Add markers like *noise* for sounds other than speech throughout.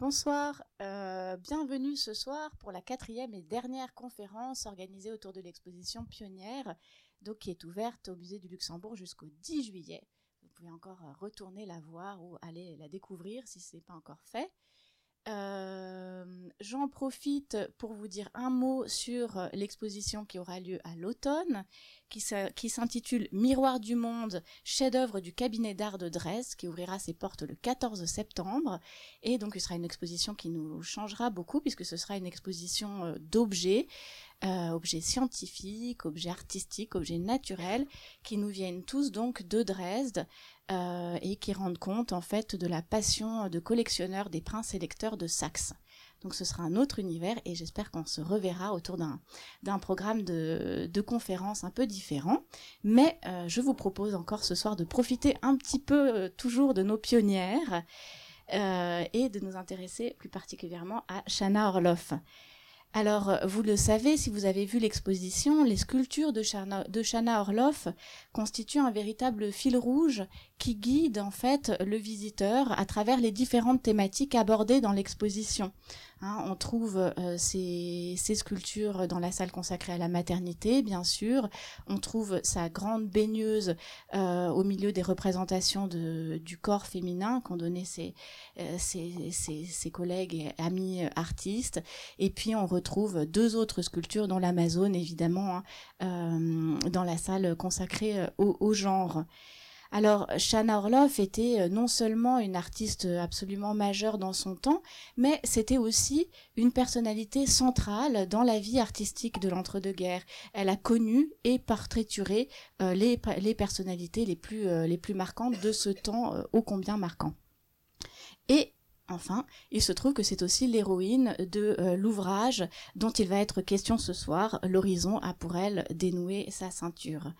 Bonsoir, euh, bienvenue ce soir pour la quatrième et dernière conférence organisée autour de l'exposition pionnière, donc qui est ouverte au musée du Luxembourg jusqu'au 10 juillet. Vous pouvez encore retourner la voir ou aller la découvrir si ce n'est pas encore fait. Euh, j'en profite pour vous dire un mot sur l'exposition qui aura lieu à l'automne, qui s'intitule Miroir du monde, chef-d'œuvre du cabinet d'art de Dresde, qui ouvrira ses portes le 14 septembre. Et donc, ce sera une exposition qui nous changera beaucoup, puisque ce sera une exposition euh, d'objets, euh, objets scientifiques, objets artistiques, objets naturels, qui nous viennent tous donc de Dresde, euh, et qui rendent compte en fait de la passion de collectionneurs des princes électeurs de Saxe. Donc ce sera un autre univers et j'espère qu'on se reverra autour d'un programme de, de conférences un peu différent. Mais euh, je vous propose encore ce soir de profiter un petit peu euh, toujours de nos pionnières et de nous intéresser plus particulièrement à Shana Orloff. Alors, vous le savez, si vous avez vu l'exposition, les sculptures de Shana, de Shana Orloff constituent un véritable fil rouge qui guide en fait le visiteur à travers les différentes thématiques abordées dans l'exposition. Hein, on trouve euh, ces, sculptures dans la salle consacrée à la maternité, bien sûr. On trouve sa grande baigneuse euh, au milieu des représentations du corps féminin qu'ont donné ses, euh, collègues et amis artistes. Et puis on retrouve deux autres sculptures, dont l'Amazone, évidemment, hein, dans la salle consacrée au genre. Alors, Shana Orloff était euh, non seulement une artiste absolument majeure dans son temps, mais c'était aussi une personnalité centrale dans la vie artistique de l'entre-deux-guerres. Elle a connu et portraituré euh, les, personnalités les plus, euh, les plus marquantes de ce temps ô combien marquant. Et Enfin, il se trouve que c'est aussi l'héroïne de l'ouvrage dont il va être question ce soir, L'horizon a pour elle dénoué sa ceinture.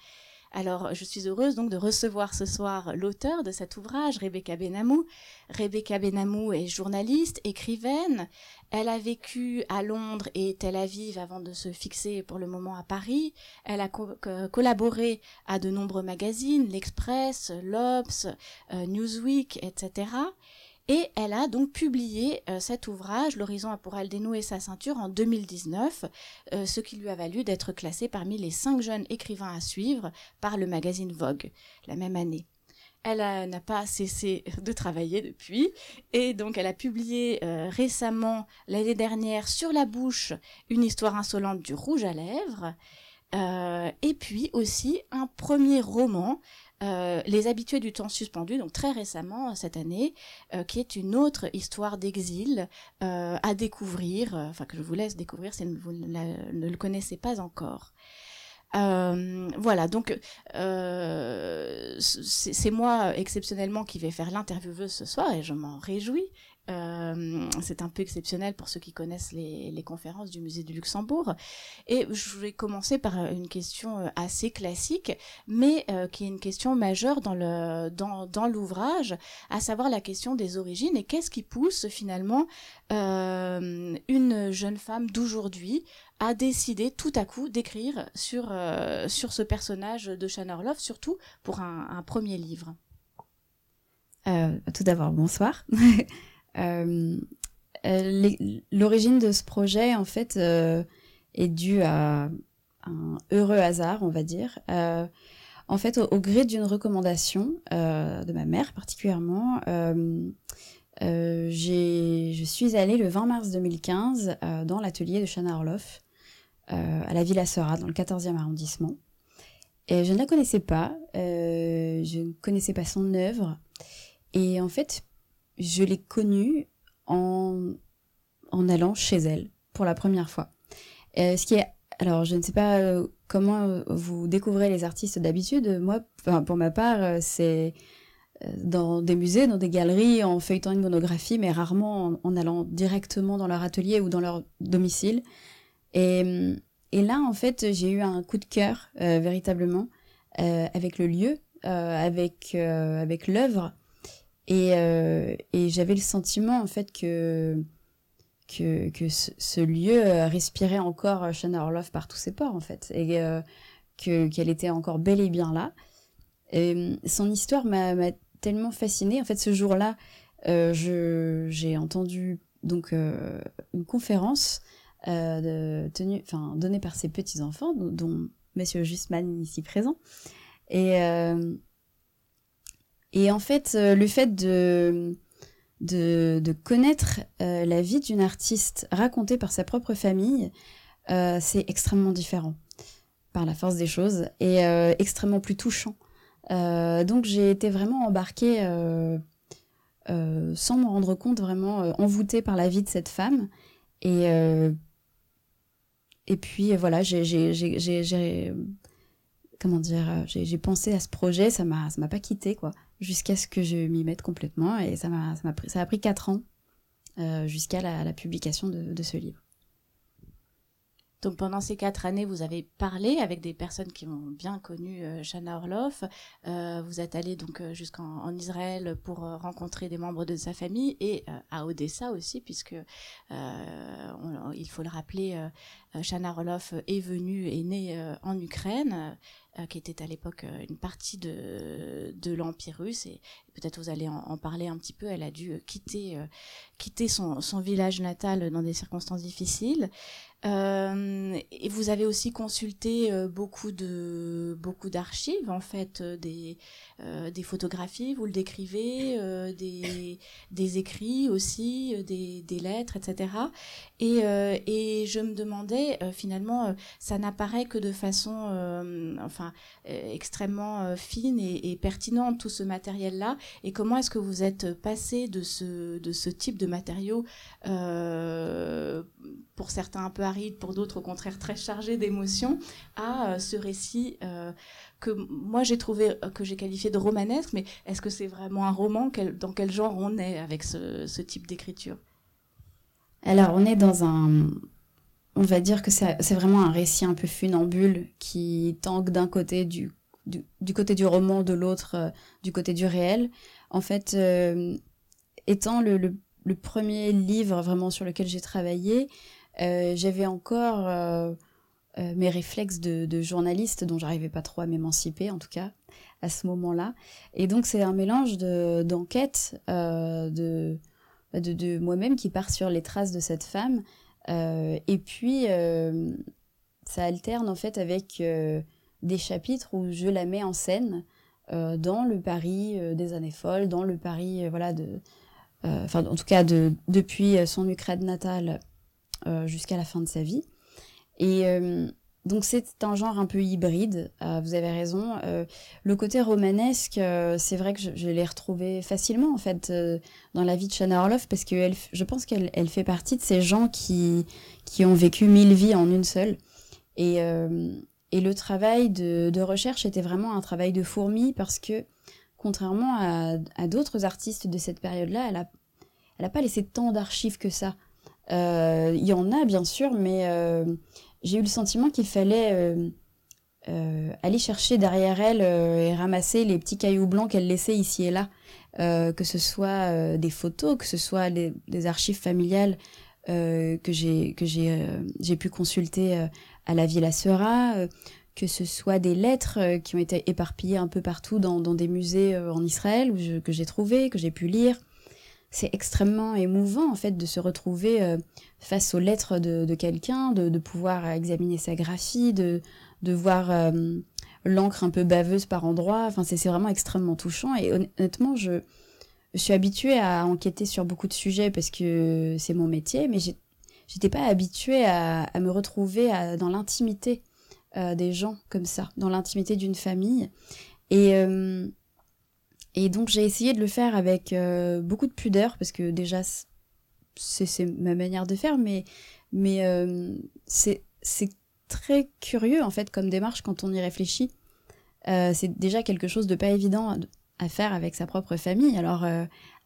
Alors, je suis heureuse donc de recevoir ce soir l'auteur de cet ouvrage, Rebecca Benamou. Rebecca Benamou est journaliste, écrivaine. Elle a vécu à Londres et Tel Aviv avant de se fixer pour le moment à Paris. Elle a collaboré à de nombreux magazines, l'Express, l'Obs, euh, Newsweek, etc. Et elle a donc publié euh, cet ouvrage, L'horizon a pour elle dénouer sa ceinture, en 2019, euh, ce qui lui a valu d'être classée parmi les cinq jeunes écrivains à suivre par le magazine Vogue la même année. Elle n'a pas cessé *laughs* de travailler depuis et donc elle a publié euh, récemment l'année dernière sur la bouche une histoire insolente du rouge à lèvres et puis aussi un premier roman euh, les habitués du temps suspendu, donc très récemment cette année, euh, qui est une autre histoire d'exil euh, à découvrir, enfin que je vous laisse découvrir si vous ne, le connaissez pas encore. voilà, donc c'est moi exceptionnellement qui vais faire l'intervieweuse ce soir et je m'en réjouis. Euh, c'est un peu exceptionnel pour ceux qui connaissent les, conférences du musée du Luxembourg. Et je vais commencer par une question euh, assez classique, mais euh, qui est une question majeure dans l'ouvrage, à savoir la question des origines et qu'est-ce qui pousse finalement une jeune femme d'aujourd'hui à décider tout à coup d'écrire sur ce personnage de Shannon Orloff, surtout pour un premier livre? tout d'abord, bonsoir. *laughs* Euh, euh, l'origine de ce projet, en fait, euh, est due à un heureux hasard, on va dire. en fait, au, gré d'une recommandation de ma mère particulièrement, je suis allée le 20 mars 2015 dans l'atelier de Shana Orloff à la Villa Sera, dans le 14e arrondissement. Et je ne la connaissais pas, je ne connaissais pas son œuvre. Et en fait, je l'ai connue en, en allant chez elle pour la première fois. Euh, ce qui est, alors je ne sais pas euh, comment euh, vous découvrez les artistes d'habitude. Moi, pour ma part, c'est dans des musées, dans des galeries, en feuilletant une monographie, mais rarement en, allant directement dans leur atelier ou dans leur domicile. Et, là, en fait, j'ai eu un coup de cœur véritablement avec le lieu, avec avec l'œuvre euh, et, j'avais le sentiment en fait que que, ce, lieu euh, respirait encore Shana Orloff par tous ses pores en fait et euh, que qu'elle était encore bel et bien là. Et son histoire m'a tellement fascinée. En fait, ce jour-là, j'ai entendu donc une conférence tenue, enfin donnée par ses petits enfants, dont, dont Monsieur Justman ici présent, et et en fait le fait de de, connaître la vie d'une artiste racontée par sa propre famille, c'est extrêmement différent par la force des choses et extrêmement plus touchant. donc j'ai été vraiment embarquée euh, sans me rendre compte, vraiment euh, envoûtée par la vie de cette femme. Et, euh, et puis voilà, j'ai comment dire, j'ai pensé à ce projet, ça m'a pas quitté quoi, jusqu'à ce que je m'y mette complètement et ça m'a ça pris ça a pris quatre ans jusqu'à la, publication de, ce livre. Donc pendant ces quatre années, vous avez parlé avec des personnes qui ont bien connu euh, Shana Orloff. Euh, vous êtes allé donc euh, jusqu'en Israël pour rencontrer des membres de sa famille et à Odessa aussi, puisque il faut le rappeler, Shana Orloff est venue, est née en Ukraine. qui était à l'époque une partie de, de l'Empire russe et, peut-être vous allez en, parler un petit peu. Elle a dû quitter, quitter son, son, village natal dans des circonstances difficiles. Euh, et vous avez aussi consulté euh, beaucoup de beaucoup d'archives en fait euh, des des photographies vous le décrivez des des écrits aussi des, des lettres etc et et je me demandais finalement ça n'apparaît que de façon enfin extrêmement fine et, pertinente tout ce matériel là et comment est-ce que vous êtes passé de ce de ce type de matériaux pour certains un peu pour d'autres au contraire très chargé d'émotions, à euh, ce récit euh, que moi j'ai trouvé, euh, que j'ai qualifié de romanesque, mais est-ce que c'est vraiment un roman? Dans quel genre on est avec ce, type d'écriture? Alors on est dans un... On va dire que c'est vraiment un récit un peu funambule qui tangue d'un côté du, du, côté du roman, de l'autre du côté du réel. En fait, étant le, premier livre vraiment sur lequel j'ai travaillé, j'avais encore euh, euh, mes réflexes de, journaliste dont j'arrivais pas trop à m'émanciper en tout cas à ce moment-là. Et donc c'est un mélange d'enquête de, bah, de, de, moi-même qui part sur les traces de cette femme et puis ça alterne en fait avec des chapitres où je la mets en scène dans le Paris des années folles, dans le Paris voilà enfin en tout cas de, depuis son Ukraine natale euh, jusqu'à la fin de sa vie. Et euh, donc c'est un genre un peu hybride, euh, vous avez raison. le côté romanesque, c'est vrai que je, l'ai retrouvé facilement en fait dans la vie de Shana Orloff parce que elle, je pense qu'elle elle fait partie de ces gens qui, qui ont vécu mille vies en une seule. Et, et le travail de, recherche était vraiment un travail de fourmi parce que contrairement à, d'autres artistes de cette période-là, elle a, elle a pas laissé tant d'archives que ça. Euh, il y en a bien sûr, mais euh, j'ai eu le sentiment qu'il fallait euh, aller chercher derrière elle et ramasser les petits cailloux blancs qu'elle laissait ici et là, que ce soit des photos, que ce soit des, archives familiales que j'ai que j'ai pu consulter à la Villa Sera, que ce soit des lettres qui ont été éparpillées un peu partout dans, des musées en Israël que j'ai trouvé, que j'ai pu lire c'est extrêmement émouvant en fait de se retrouver euh, face aux lettres de, quelqu'un, de, pouvoir examiner sa graphie, de, de voir euh, l'encre un peu baveuse par endroits. Enfin, c'est vraiment extrêmement touchant. Et honnêtement, je, suis habituée à enquêter sur beaucoup de sujets parce que c'est mon métier, mais j'étais pas habituée à, me retrouver dans l'intimité euh, des gens comme ça, dans l'intimité d'une famille. Et et donc j'ai essayé de le faire avec euh, beaucoup de pudeur parce que déjà c'est ma manière de faire, mais, mais euh, c'est très curieux en fait comme démarche quand on y réfléchit. Euh, c'est déjà quelque chose de pas évident à faire avec sa propre famille. Alors,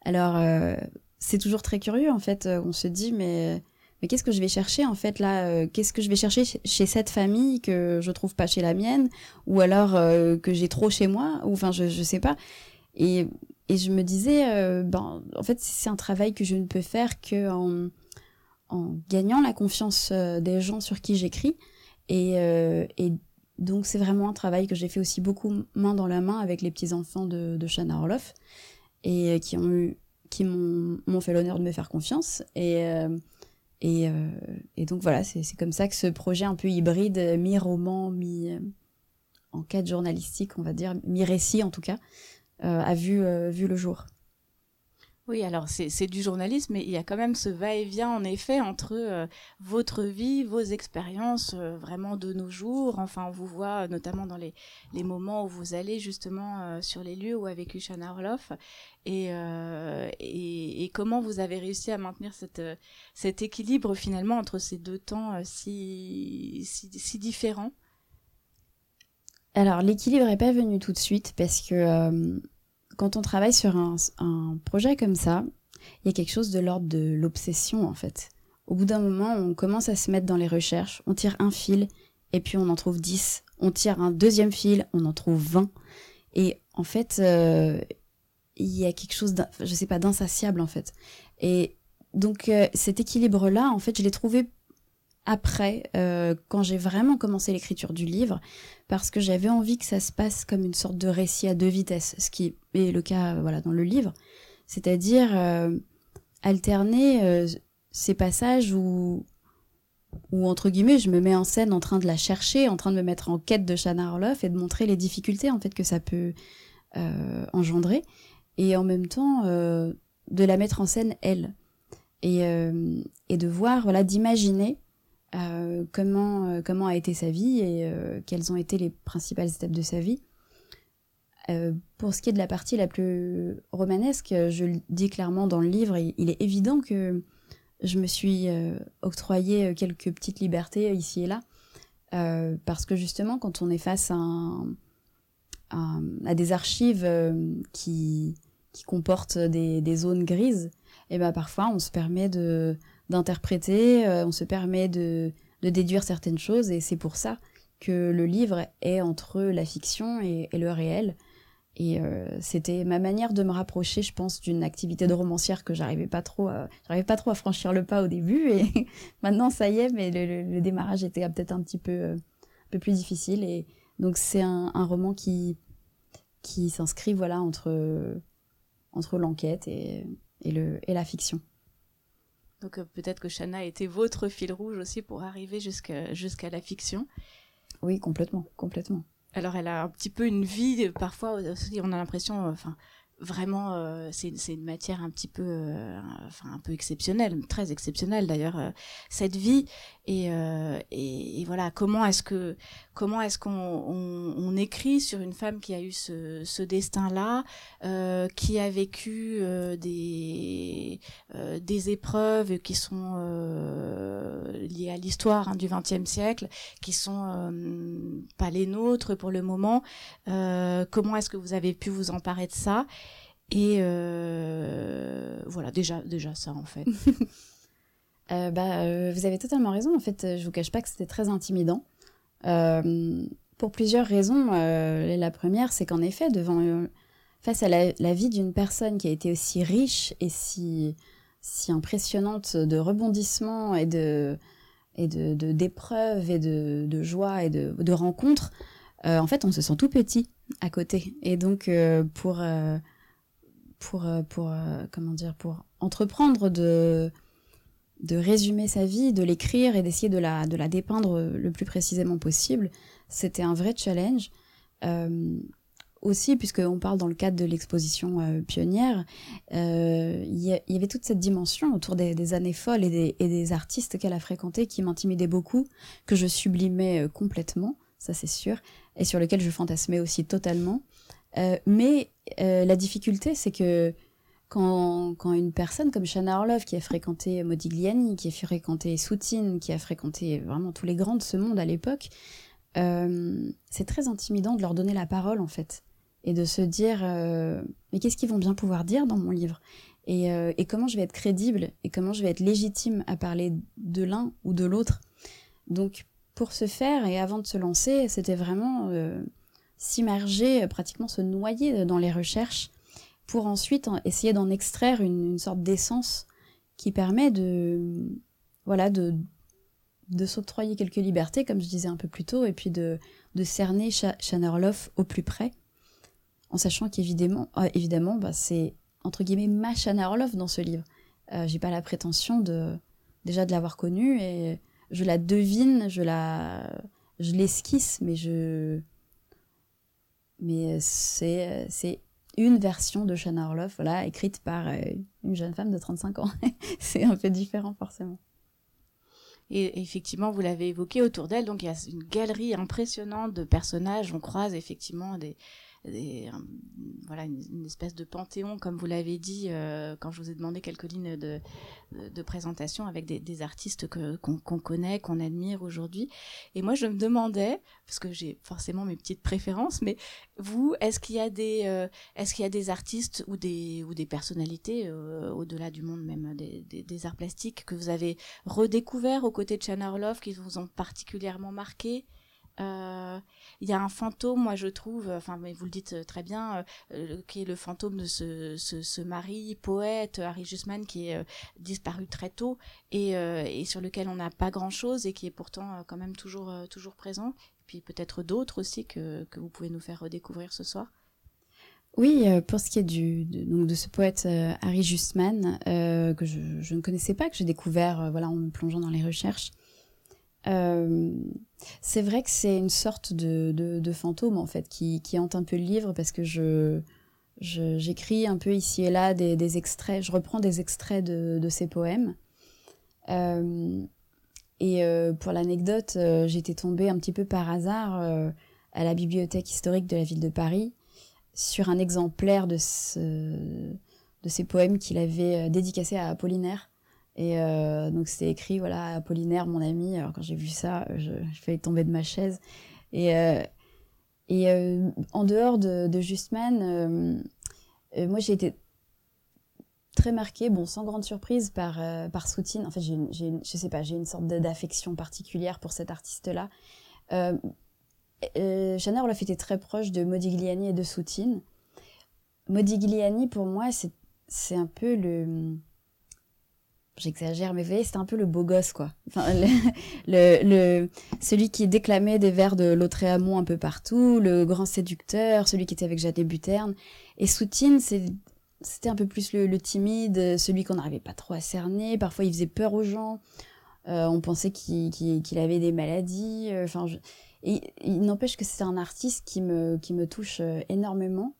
alors c'est toujours très curieux en fait. On se dit mais mais qu'est-ce que je vais chercher en fait là Qu'est-ce que je vais chercher chez cette famille que je trouve pas chez la mienne ou alors que j'ai trop chez moi ou enfin je je sais pas. Et, je me disais, euh, ben, en fait, c'est un travail que je ne peux faire qu'en en gagnant la confiance euh, des gens sur qui j'écris. Et, euh, et donc, c'est vraiment un travail que j'ai fait aussi beaucoup main dans la main avec les petits-enfants de, de Shana Orloff et qui m'ont fait l'honneur de me faire confiance. Et, donc voilà, c'est comme ça que ce projet un peu hybride, mi-roman, mi enquête journalistique, on va dire, mi-récit en tout cas, a vu, vu le jour. Oui, alors c'est du journalisme, mais il y a quand même ce va-et-vient en effet entre euh, votre vie, vos expériences euh, vraiment de nos jours. Enfin, on vous voit euh, notamment dans les, les moments où vous allez justement sur les lieux où a vécu Shana Orloff et, et, et, comment vous avez réussi à maintenir cette, cet équilibre finalement entre ces deux temps si, si, si différents? Alors l'équilibre n'est pas venu tout de suite parce que quand on travaille sur un, projet comme ça, il y a quelque chose de l'ordre de l'obsession en fait. Au bout d'un moment, on commence à se mettre dans les recherches, on tire un fil et puis on en trouve 10. On tire un deuxième fil, on en trouve 20. Et en fait, euh, il y a quelque chose, je sais pas, d'insatiable en fait. Et donc euh, cet équilibre-là, en fait, je l'ai trouvé après, euh, quand j'ai vraiment commencé l'écriture du livre, parce que j'avais envie que ça se passe comme une sorte de récit à deux vitesses, ce qui est le cas voilà dans le livre, c'est-à-dire euh, alterner euh, ces passages où entre guillemets je me mets en scène en train de la chercher, en train de me mettre en quête de Shana Orloff et de montrer les difficultés en fait que ça peut engendrer, et en même temps de la mettre en scène elle. Et, et de voir voilà d'imaginer euh, comment, euh, comment a été sa vie et euh, quelles ont été les principales étapes de sa vie. pour ce qui est de la partie la plus romanesque, je le dis clairement dans le livre, il, est évident que je me suis octroyé quelques petites libertés ici et là, parce que justement, quand on est face à, à, des archives qui, qui comportent des, des, zones grises, et ben parfois on se permet de, d'interpréter, euh, on se permet de, déduire certaines choses et c'est pour ça que le livre est entre la fiction et, le réel. Et euh, c'était ma manière de me rapprocher, je pense, d'une activité de romancière que j'arrivais pas trop, à, j'arrivais pas trop à franchir le pas au début. Et *laughs* maintenant, ça y est, mais le, démarrage était peut-être un petit peu, euh, un peu plus difficile. Et donc, c'est un, roman qui, qui s'inscrit, voilà, entre, entre l'enquête et, le, et la fiction. Donc euh, peut-être que Shana était votre fil rouge aussi pour arriver jusqu'à la fiction. Oui, complètement, complètement. Alors elle a un petit peu une vie, parfois aussi on a l'impression, enfin vraiment, euh, c'est une matière un petit peu, euh, enfin un peu exceptionnelle, très exceptionnelle d'ailleurs euh, cette vie. Et, et, et, voilà, comment est-ce que comment est-ce qu'on on, on, écrit sur une femme qui a eu ce, ce destin-là, qui a vécu des des épreuves qui sont liées à l'histoire hein, du XXe siècle, qui sont pas les nôtres pour le moment. comment est-ce que vous avez pu vous emparer de ça? Et euh, voilà, déjà, déjà ça en fait. *laughs* euh, bah, euh, vous avez totalement raison. En fait, je vous cache pas que c'était très intimidant. pour plusieurs raisons. la première, c'est qu'en effet, devant, face à la, la vie d'une personne qui a été aussi riche et si, si impressionnante de rebondissements et de et de d'épreuves et de, de joie et de, de rencontres, en fait, on se sent tout petit à côté. Et donc, pour pour, euh, pour euh, comment dire, pour entreprendre de, de résumer sa vie, de l'écrire et d'essayer de la, de la dépeindre le plus précisément possible, c'était un vrai challenge. Euh, aussi, puisqu'on parle dans le cadre de l'exposition pionnière, il y, avait toute cette dimension autour des, des années folles et des, et des artistes qu'elle a fréquentés qui m'intimidaient beaucoup, que je sublimais complètement, ça c'est sûr, et sur lequel je fantasmais aussi totalement. Euh, mais euh, la difficulté, c'est que quand, une personne comme Shana Orlov, qui a fréquenté Modigliani, qui a fréquenté Soutine, qui a fréquenté vraiment tous les grands de ce monde à l'époque, euh, c'est très intimidant de leur donner la parole, en fait. Et de se dire, mais qu'est-ce qu'ils vont bien pouvoir dire dans mon livre? Et, et, comment je vais être crédible et comment je vais être légitime à parler de l'un ou de l'autre? Donc, pour ce faire, et avant de se lancer, c'était vraiment s'immerger, euh, pratiquement se noyer dans les recherches, pour ensuite essayer d'en extraire une, sorte d'essence qui permet de, voilà, de, de s'octroyer quelques libertés, comme je disais un peu plus tôt, et puis de, cerner Chanerloff au plus près, en sachant qu'évidemment, euh, évidemment, bah, c'est entre guillemets ma Shana dans ce livre. Euh, j'ai pas la prétention de déjà de l'avoir connue et je la devine, je la je l'esquisse, mais je mais c'est c'est une version de Shana Orloff, voilà, écrite par euh, une jeune femme de 35 ans. *laughs* c'est un peu différent forcément. Et effectivement, vous l'avez évoqué autour d'elle, donc il y a une galerie impressionnante de personnages. On croise effectivement des, voilà une, espèce de panthéon, comme vous l'avez dit euh, quand je vous ai demandé quelques lignes de, de, présentation avec des, artistes qu'on connaît, qu'on admire aujourd'hui. Et moi, je me demandais, parce que j'ai forcément mes petites préférences, mais vous, est-ce qu'il y a des, euh, est-ce qu'il y a des artistes ou des ou des personnalités euh, au-delà du monde même des, des, arts plastiques que vous avez redécouvert aux côtés de Chana Orloff qui vous ont particulièrement marqué? Il y a un fantôme, moi je trouve, enfin vous le dites euh, très bien, euh, qui est le fantôme de ce, ce, mari poète Harry Jusman qui est disparu très tôt et, et sur lequel on n'a pas grand chose et qui est pourtant quand même toujours toujours présent. Et puis peut-être d'autres aussi que, que vous pouvez nous faire redécouvrir ce soir. Oui, pour ce qui est du, de, donc de ce poète Harry Justman, que je, je, ne connaissais pas, que j'ai découvert voilà, en me plongeant dans les recherches, euh, c'est vrai que c'est une sorte de, fantôme en fait qui, hante un peu le livre parce que je j'écris un peu ici et là des, extraits, je reprends des extraits de, ses poèmes. Euh, et euh, pour l'anecdote, j'étais tombée un petit peu par hasard à la bibliothèque historique de la ville de Paris sur un exemplaire de, ce, de ces poèmes qu'il avait dédicacé à Apollinaire. Et euh, donc c'était écrit, voilà, Apollinaire, mon ami. Alors quand j'ai vu ça, je, je failli tomber de ma chaise. Et, euh, et euh, en dehors de, de Justman, moi j'ai été très marquée, bon, sans grande surprise, par, par Soutine. En fait, j'ai, je sais pas, j'ai une sorte d'affection particulière pour cet artiste-là. Euh, Chana Orloff était très proche de Modigliani et de Soutine. Modigliani, pour moi, c'est un peu le j'exagère, mais vous voyez, c'était un peu le beau gosse, quoi. Enfin, *laughs* le, le, celui qui déclamait des vers de Lautréamont un peu partout, le grand séducteur, celui qui était avec Jade Buterne. Et Soutine, c'était un peu plus le, timide, celui qu'on n'arrivait pas trop à cerner. Parfois, il faisait peur aux gens. Euh, on pensait qu'il avait des maladies. Euh, enfin, et il n'empêche que c'est un artiste qui me, qui me touche euh, énormément.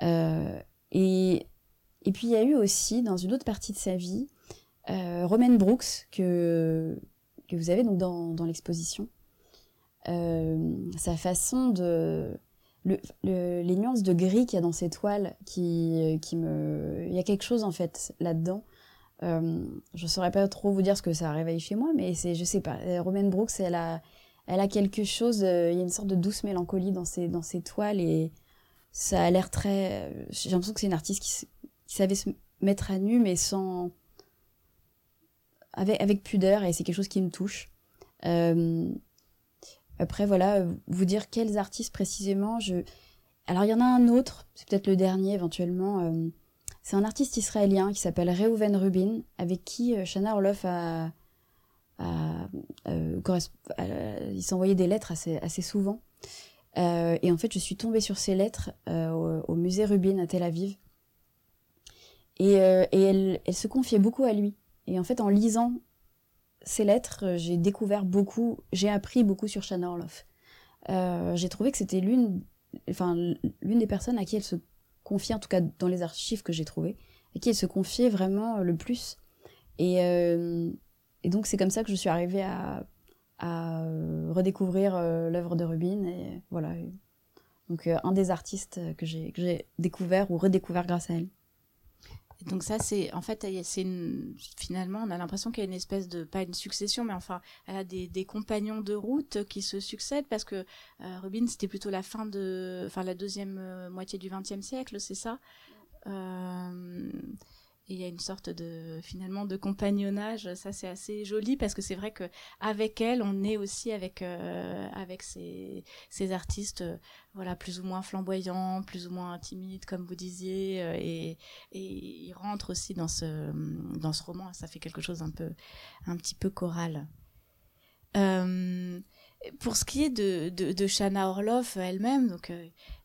et, et puis, il y a eu aussi, dans une autre partie de sa vie, euh, Romaine Brooks, que, que vous avez donc dans, dans l'exposition. Euh, sa façon de. Le, les nuances de gris qu'il y a dans ces toiles, qui, qui me. Il y a quelque chose en fait là-dedans. Euh, je saurais pas trop vous dire ce que ça réveille chez moi, mais c'est, je sais pas. Euh, Romaine Brooks, elle a, elle a quelque chose. Il y a une sorte de douce mélancolie dans ses, dans ses toiles et ça a l'air très. J'ai l'impression que c'est une artiste qui savait se mettre à nu, mais sans avec, pudeur et c'est quelque chose qui me touche. Euh, après, voilà, vous dire quels artistes précisément. Je... Alors, il y en a un autre, c'est peut-être le dernier éventuellement. Euh, c'est un artiste israélien qui s'appelle Reuven Rubin, avec qui euh, Shana Orloff a. euh, il s'envoyait des lettres assez, assez souvent. Euh, et en fait, je suis tombée sur ces lettres au, au, musée Rubin à Tel Aviv. Et, et elle, elle se confiait beaucoup à lui. Et en fait, en lisant ces lettres, euh, j'ai découvert beaucoup, j'ai appris beaucoup sur Shanna Orloff. Euh, j'ai trouvé que c'était l'une, enfin, l'une des personnes à qui elle se confiait, en tout cas dans les archives que j'ai trouvées, à qui elle se confiait vraiment le plus. Et, euh, et donc c'est comme ça que je suis arrivée à, à redécouvrir euh, l'œuvre de Rubin. Et voilà. Donc euh, un des artistes que j'ai découvert ou redécouvert grâce à elle donc ça, c'est en fait, c'est finalement, on a l'impression qu'il y a une espèce de pas une succession, mais enfin, elle a des, compagnons de route qui se succèdent parce que euh, Rubin, c'était plutôt la fin de, enfin la deuxième euh, moitié du XXe siècle, c'est ça? Euh, il y a une sorte de finalement de compagnonnage. Ça c'est assez joli parce que c'est vrai que avec elle on est aussi avec euh, avec ces, ces artistes euh, voilà plus ou moins flamboyants plus ou moins timides comme vous disiez euh, et et ils rentrent aussi dans ce dans ce roman. Ça fait quelque chose un peu un petit peu choral. Pour ce qui est de, de, de Shana Orloff elle-même, donc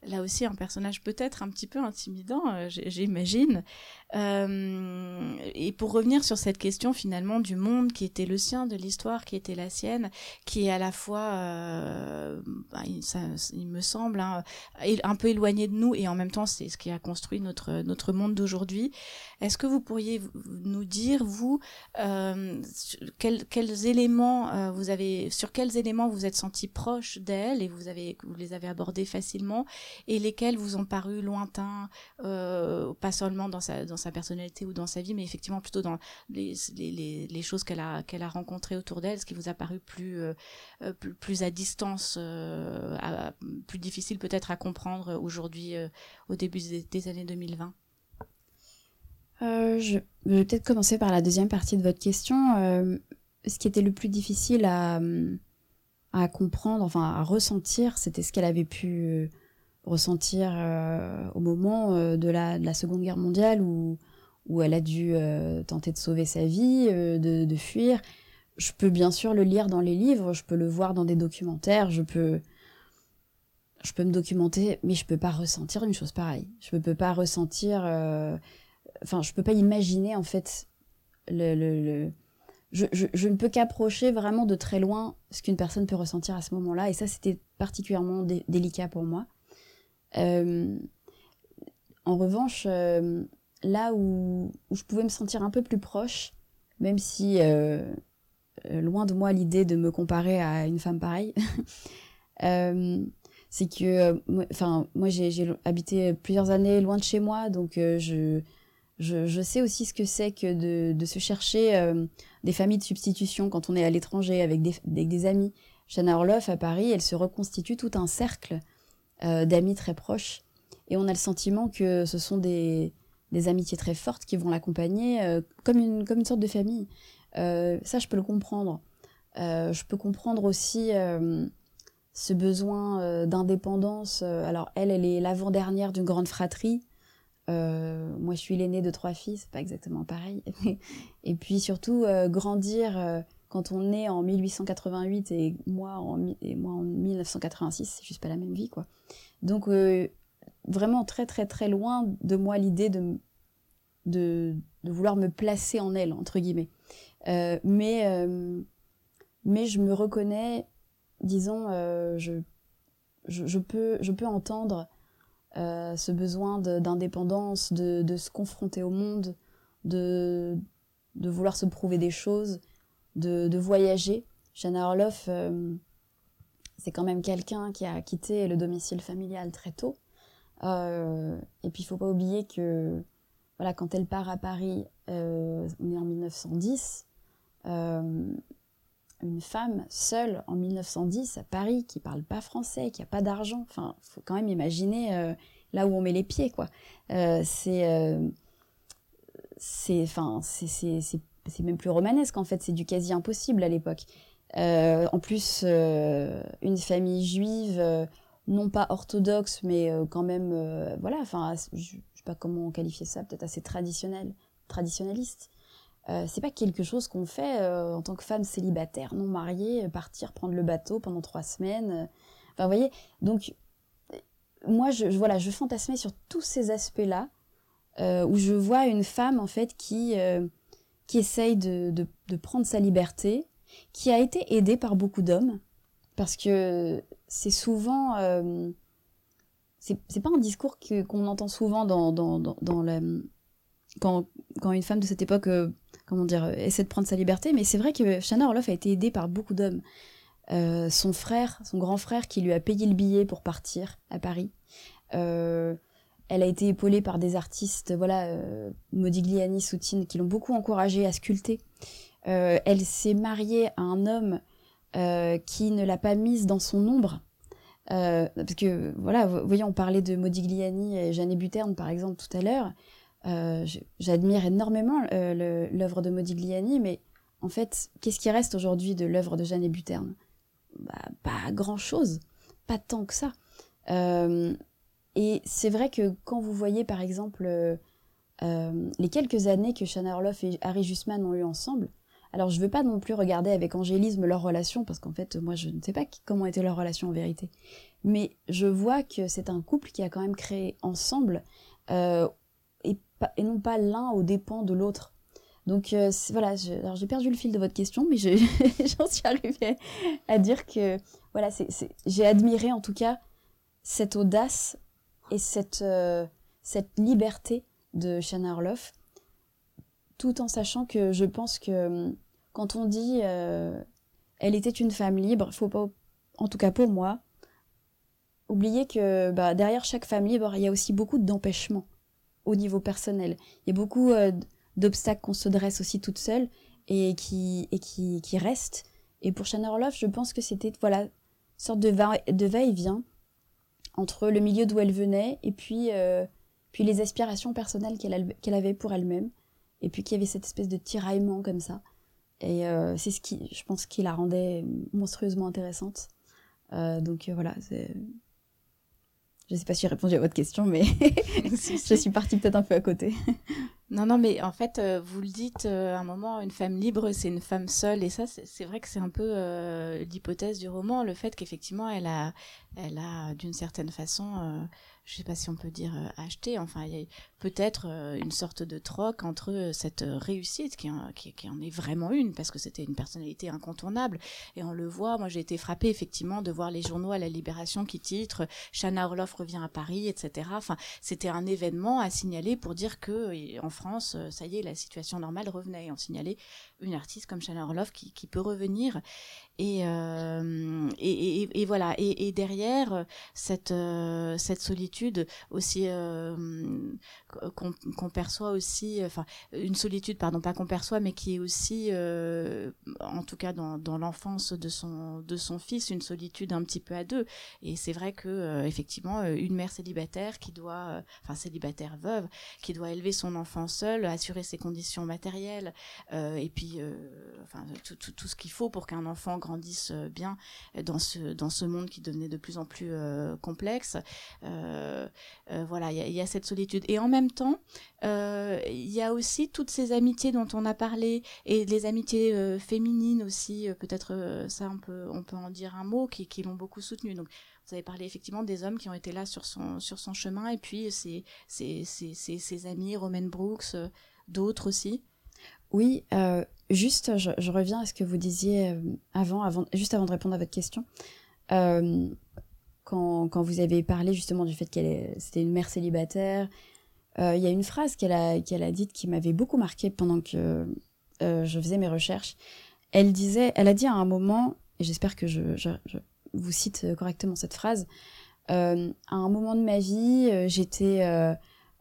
là aussi un personnage peut-être un petit peu intimidant, j'imagine. Euh, et pour revenir sur cette question finalement du monde qui était le sien, de l'histoire qui était la sienne, qui est à la fois, euh, bah, il, me semble, hein, un peu éloigné de nous et en même temps c'est ce qui a construit notre, notre monde d'aujourd'hui. Est-ce que vous pourriez nous dire, vous, euh, quels, quels éléments vous avez, sur quels éléments vous êtes senti proche d'elle et vous, avez, vous les avez abordés facilement et lesquels vous ont paru lointains, pas seulement dans sa, dans sa personnalité ou dans sa vie, mais effectivement plutôt dans les, les, choses qu'elle a, rencontrées autour d'elle, ce qui vous a paru plus, euh, plus, plus, à distance, euh, plus difficile peut-être à comprendre aujourd'hui au début des, années 2020 euh, je vais peut-être commencer par la deuxième partie de votre question. Euh, ce qui était le plus difficile à comprendre, enfin à ressentir, c'était ce qu'elle avait pu ressentir euh, au moment euh, de la, de, la, Seconde Guerre mondiale où, où elle a dû euh, tenter de sauver sa vie, de, fuir. Je peux bien sûr le lire dans les livres, je peux le voir dans des documentaires, je peux, je peux me documenter, mais je peux pas ressentir une chose pareille. Je peux pas ressentir enfin, je peux pas imaginer en fait le, le. Je, je, ne peux qu'approcher vraiment de très loin ce qu'une personne peut ressentir à ce moment-là, et ça c'était particulièrement dé délicat pour moi. Euh, en revanche, euh, là où, où, je pouvais me sentir un peu plus proche, même si euh, loin de moi l'idée de me comparer à une femme pareille, *laughs* c'est que, enfin, moi j'ai habité plusieurs années loin de chez moi, donc je je, sais aussi ce que c'est que de, de, se chercher des familles de substitution quand on est à l'étranger avec des, des amis. Shana Orloff, à Paris, elle se reconstitue tout un cercle euh, d'amis très proches. Et on a le sentiment que ce sont des, des amitiés très fortes qui vont l'accompagner euh, comme, une, comme une sorte de famille. Euh, ça, je peux le comprendre. Je peux comprendre aussi ce besoin d'indépendance. Alors, elle, elle est l'avant-dernière d'une grande fratrie. Moi, je suis l'aînée de trois filles, c'est pas exactement pareil. *laughs* et puis surtout, grandir quand on est en 1888 et moi en, et moi en 1986, c'est juste pas la même vie, quoi. Donc, euh, vraiment très, très, très loin de moi l'idée de, de, vouloir me placer en elle, entre guillemets. Euh, mais, mais je me reconnais, disons, je, je, peux, je peux entendre euh, ce besoin d'indépendance, de, de, se confronter au monde, de, de vouloir se prouver des choses, de, voyager. Shana Orloff, euh, c'est quand même quelqu'un qui a quitté le domicile familial très tôt. Euh, et puis il faut pas oublier que voilà, quand elle part à Paris, euh, on est en 1910, euh, une femme seule en 1910 à Paris qui parle pas français, qui a pas d'argent. Enfin, faut quand même imaginer là où on met les pieds, quoi. C'est, c'est, enfin, c'est, c'est, même plus romanesque en fait. C'est du quasi impossible à l'époque. Euh, en plus, euh, une famille juive, non pas orthodoxe, mais quand même, voilà. Enfin, je, sais pas comment qualifier ça, peut-être assez traditionnel, traditionnaliste. Euh, c'est pas quelque chose qu'on fait euh, en tant que femme célibataire, non mariée, euh, partir prendre le bateau pendant trois semaines. Enfin, vous voyez, donc moi, je, voilà, je fantasmais sur tous ces aspects-là euh, où je vois une femme en fait qui qui essaye de, prendre sa liberté, qui a été aidée par beaucoup d'hommes, parce que c'est souvent c'est pas un discours qu'on qu entend souvent dans dans la quand, une femme de cette époque euh, comment dire, essaie de prendre sa liberté. Mais c'est vrai que Shanna Orloff a été aidée par beaucoup d'hommes. Euh, son frère, son grand frère, qui lui a payé le billet pour partir à Paris. Euh, elle a été épaulée par des artistes, voilà, euh, Modigliani, Soutine, qui l'ont beaucoup encouragée à sculpter. Euh, elle s'est mariée à un homme euh, qui ne l'a pas mise dans son ombre. parce que, voilà, vous voyez, on parlait de Modigliani et Jeanne Buterne, par exemple, tout à l'heure. J'admire énormément l'œuvre de Modigliani, mais en fait, qu'est-ce qui reste aujourd'hui de l'œuvre de Jeanne Buterne? Bah, Pas grand-chose, pas tant que ça. Et c'est vrai que quand vous voyez, par exemple, euh, les quelques années que Shana Orloff et Harry Jusman ont eu ensemble, Alors, je veux pas non plus regarder avec angélisme leur relation, parce qu'en fait, moi, je ne sais pas comment était leur relation en vérité. Mais je vois que c'est un couple qui a quand même créé ensemble, euh, et, non pas l'un aux dépens de l'autre. Donc euh, voilà, alors j'ai perdu le fil de votre question, mais *laughs* j'en suis arrivée à dire que voilà, j'ai admiré en tout cas cette audace et cette, euh, cette liberté de Shanna Orloff, tout en sachant que je pense que hum, quand on dit euh, elle était une femme libre, faut pas, en tout cas pour moi, oublier que bah, derrière chaque femme libre, il y a aussi beaucoup d'empêchements au niveau personnel. Il y a beaucoup d'obstacles qu'on se dresse aussi toute seule et qui, et qui, qui restent. Et pour Shannon Orloff, je pense que c'était voilà, une sorte de, va, de va-et-vient entre le milieu d'où elle venait et puis, euh, puis les aspirations personnelles qu'elle, qu'elle avait pour elle-même. Et puis qu'il y avait cette espèce de tiraillement comme ça. Et euh, c'est ce qui, je pense, qui la rendait monstrueusement intéressante. Euh, donc voilà. Je ne sais pas si j'ai répondu à votre question, mais *laughs* je suis partie peut-être un peu à côté. Non, non, mais en fait, euh, vous le dites euh, à un moment, une femme libre, c'est une femme seule, et ça, c'est vrai que c'est un peu euh, l'hypothèse du roman, le fait qu'effectivement, elle a, elle a d'une certaine façon je sais pas si on peut dire euh, acheter, enfin il y a peut-être euh, une sorte de troc entre euh, cette réussite qui en, est vraiment une parce que c'était une personnalité incontournable et on le voit. Moi j'ai été frappée effectivement de voir les journaux à la Libération qui titrent Chana Orloff revient à Paris, etc. Enfin c'était un événement à signaler pour dire que en France ça y est la situation normale revenait on signalait une artiste comme Chana Orloff qui peut revenir euh, et, et, et, voilà. Et, derrière cette euh, cette solitude aussi euh, qu'on perçoit aussi, enfin une solitude, pardon, pas qu'on perçoit, mais qui est aussi, en tout cas dans, dans l'enfance de son de son fils, une solitude un petit peu à deux. Et c'est vrai que effectivement, une mère célibataire qui doit, enfin célibataire veuve, qui doit élever son enfant seule, assurer ses conditions matérielles, et puis enfin tout, tout, tout ce qu'il faut pour qu'un enfant grandissent euh, bien dans ce dans ce monde qui devenait de plus en plus euh, complexe. Euh, voilà, il y, a cette solitude et en même temps, il y a aussi toutes ces amitiés dont on a parlé et les amitiés féminines aussi. Peut-être ça on peut on peut en dire un mot qui, qui l'ont beaucoup soutenu. Donc vous avez parlé effectivement des hommes qui ont été là sur son, sur son chemin et puis ses, ses, ses, ses amis, Romain Brooks, d'autres aussi. Oui, euh, juste, je, reviens à ce que vous disiez euh, avant, juste avant de répondre à votre question. Euh, quand, quand, vous avez parlé justement du fait qu'elle c'était une mère célibataire, il y a une phrase qu'elle a, qu'elle a dite qui m'avait beaucoup marqué pendant que je faisais mes recherches. Elle disait, elle a dit à un moment, et j'espère que je, vous cite correctement cette phrase, à un moment de ma vie, j'étais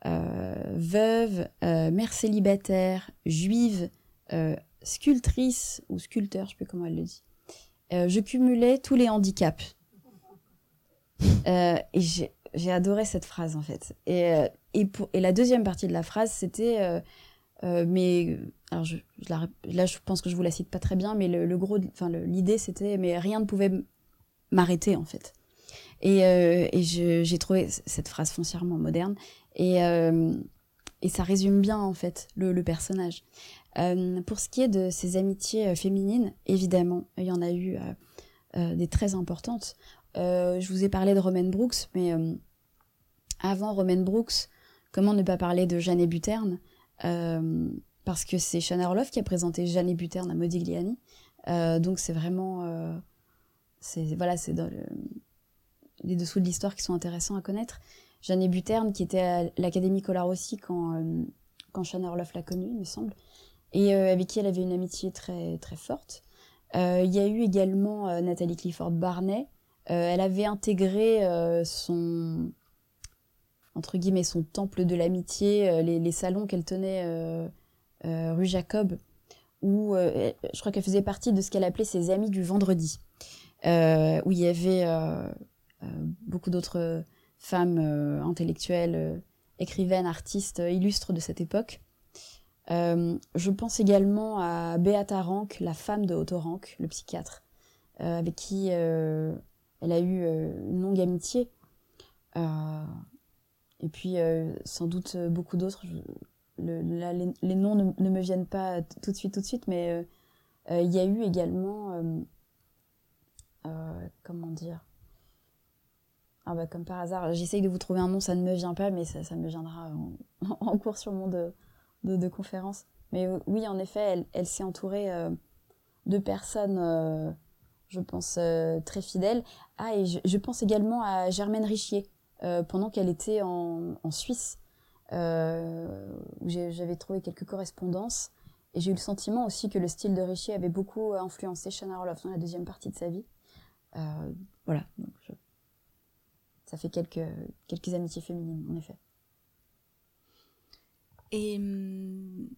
euh, veuve, euh, mère célibataire, juive, euh, sculptrice ou sculpteur, je sais plus comment elle le dit. je cumulais tous les handicaps. et j'ai adoré cette phrase en fait. Et, pour, et la deuxième partie de la phrase, c'était mais alors je, là je pense que je vous la cite pas très bien, mais le, gros, enfin l'idée c'était mais rien ne pouvait m'arrêter en fait. Et, et j'ai trouvé cette phrase foncièrement moderne et, euh, et ça résume bien, en fait, le personnage. Euh, pour ce qui est de ses amitiés euh, féminines, évidemment, il y en a eu des très importantes. je vous ai parlé de Romaine Brooks, mais avant Romaine Brooks, comment ne pas parler de Jeanne Buterne? Parce que c'est Shanna Orloff qui a présenté Jeanne Buterne à Modigliani. Euh, donc c'est vraiment, euh, voilà, c'est dans le, les dessous de l'histoire qui sont intéressants à connaître. Jeanne Buterne, qui était à l'Académie Collard aussi quand, euh, quand Shanna Orloff l'a connue, il me semble, et euh, avec qui elle avait une amitié très, très forte. Euh, il y a eu également Nathalie Clifford Barnet. elle avait intégré son entre guillemets son temple de l'amitié, les, salons qu'elle tenait rue Jacob, où je crois qu'elle faisait partie de ce qu'elle appelait ses amis du vendredi, où il y avait beaucoup d'autres femme euh, intellectuelle, euh, écrivaine, artiste euh, illustre de cette époque. Je pense également à Beata Rank, la femme de Otto Rank, le psychiatre, avec qui elle a eu une longue amitié. et puis sans doute beaucoup d'autres. Le, les, noms ne, me viennent pas tout de suite, tout de suite, mais il y a eu également, comment dire, ah bah, comme par hasard, j'essaye de vous trouver un nom, ça ne me vient pas, mais ça, me viendra *laughs* en, cours sur mon de, de, conférence. Mais oui, en effet, elle, s'est entourée de personnes je pense, euh, très fidèle. Ah, et je, pense également à Germaine Richier, euh, pendant qu'elle était en, Suisse, euh, où j'avais trouvé quelques correspondances. Et j'ai eu le sentiment aussi que le style de Richier avait beaucoup influencé Shana Orloff dans la deuxième partie de sa vie. voilà, ça fait quelques amitiés féminines, en effet. Et hum,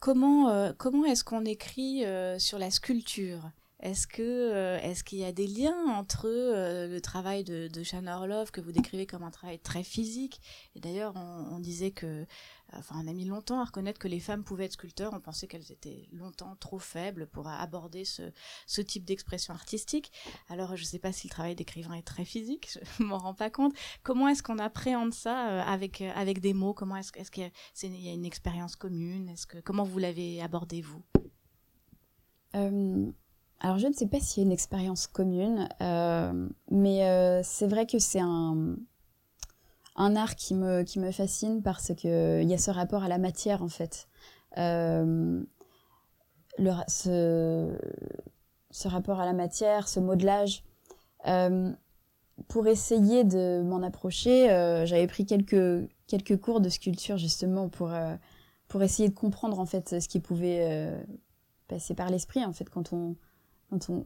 comment, comment est-ce qu'on écrit sur la sculpture? Est-ce que euh, est-ce qu'il y a des liens entre euh, le travail de, de Shana Orloff que vous décrivez comme un travail très physique? Et d'ailleurs on, disait que enfin on a mis longtemps à reconnaître que les femmes pouvaient être sculpteurs. On pensait qu'elles étaient longtemps trop faibles pour aborder ce, type d'expression artistique. Alors je ne sais pas si le travail d'écrivain est très physique je *laughs* m'en rends pas compte. Comment est-ce qu'on appréhende ça euh, avec avec des mots? Comment est-ce est-ce qu'il y, a une expérience commune? Comment vous l'avez abordé vous? Alors, je ne sais pas s'il y a une expérience commune, euh, mais euh, c'est vrai que c'est un, un art qui me, qui me fascine parce qu'il y a ce rapport à la matière, en fait. Euh, ce, rapport à la matière, ce modelage. pour essayer de m'en approcher, j'avais pris quelques, quelques cours de sculpture, justement, pour, pour essayer de comprendre, en fait, ce qui pouvait passer par l'esprit, en fait, quand on quand on,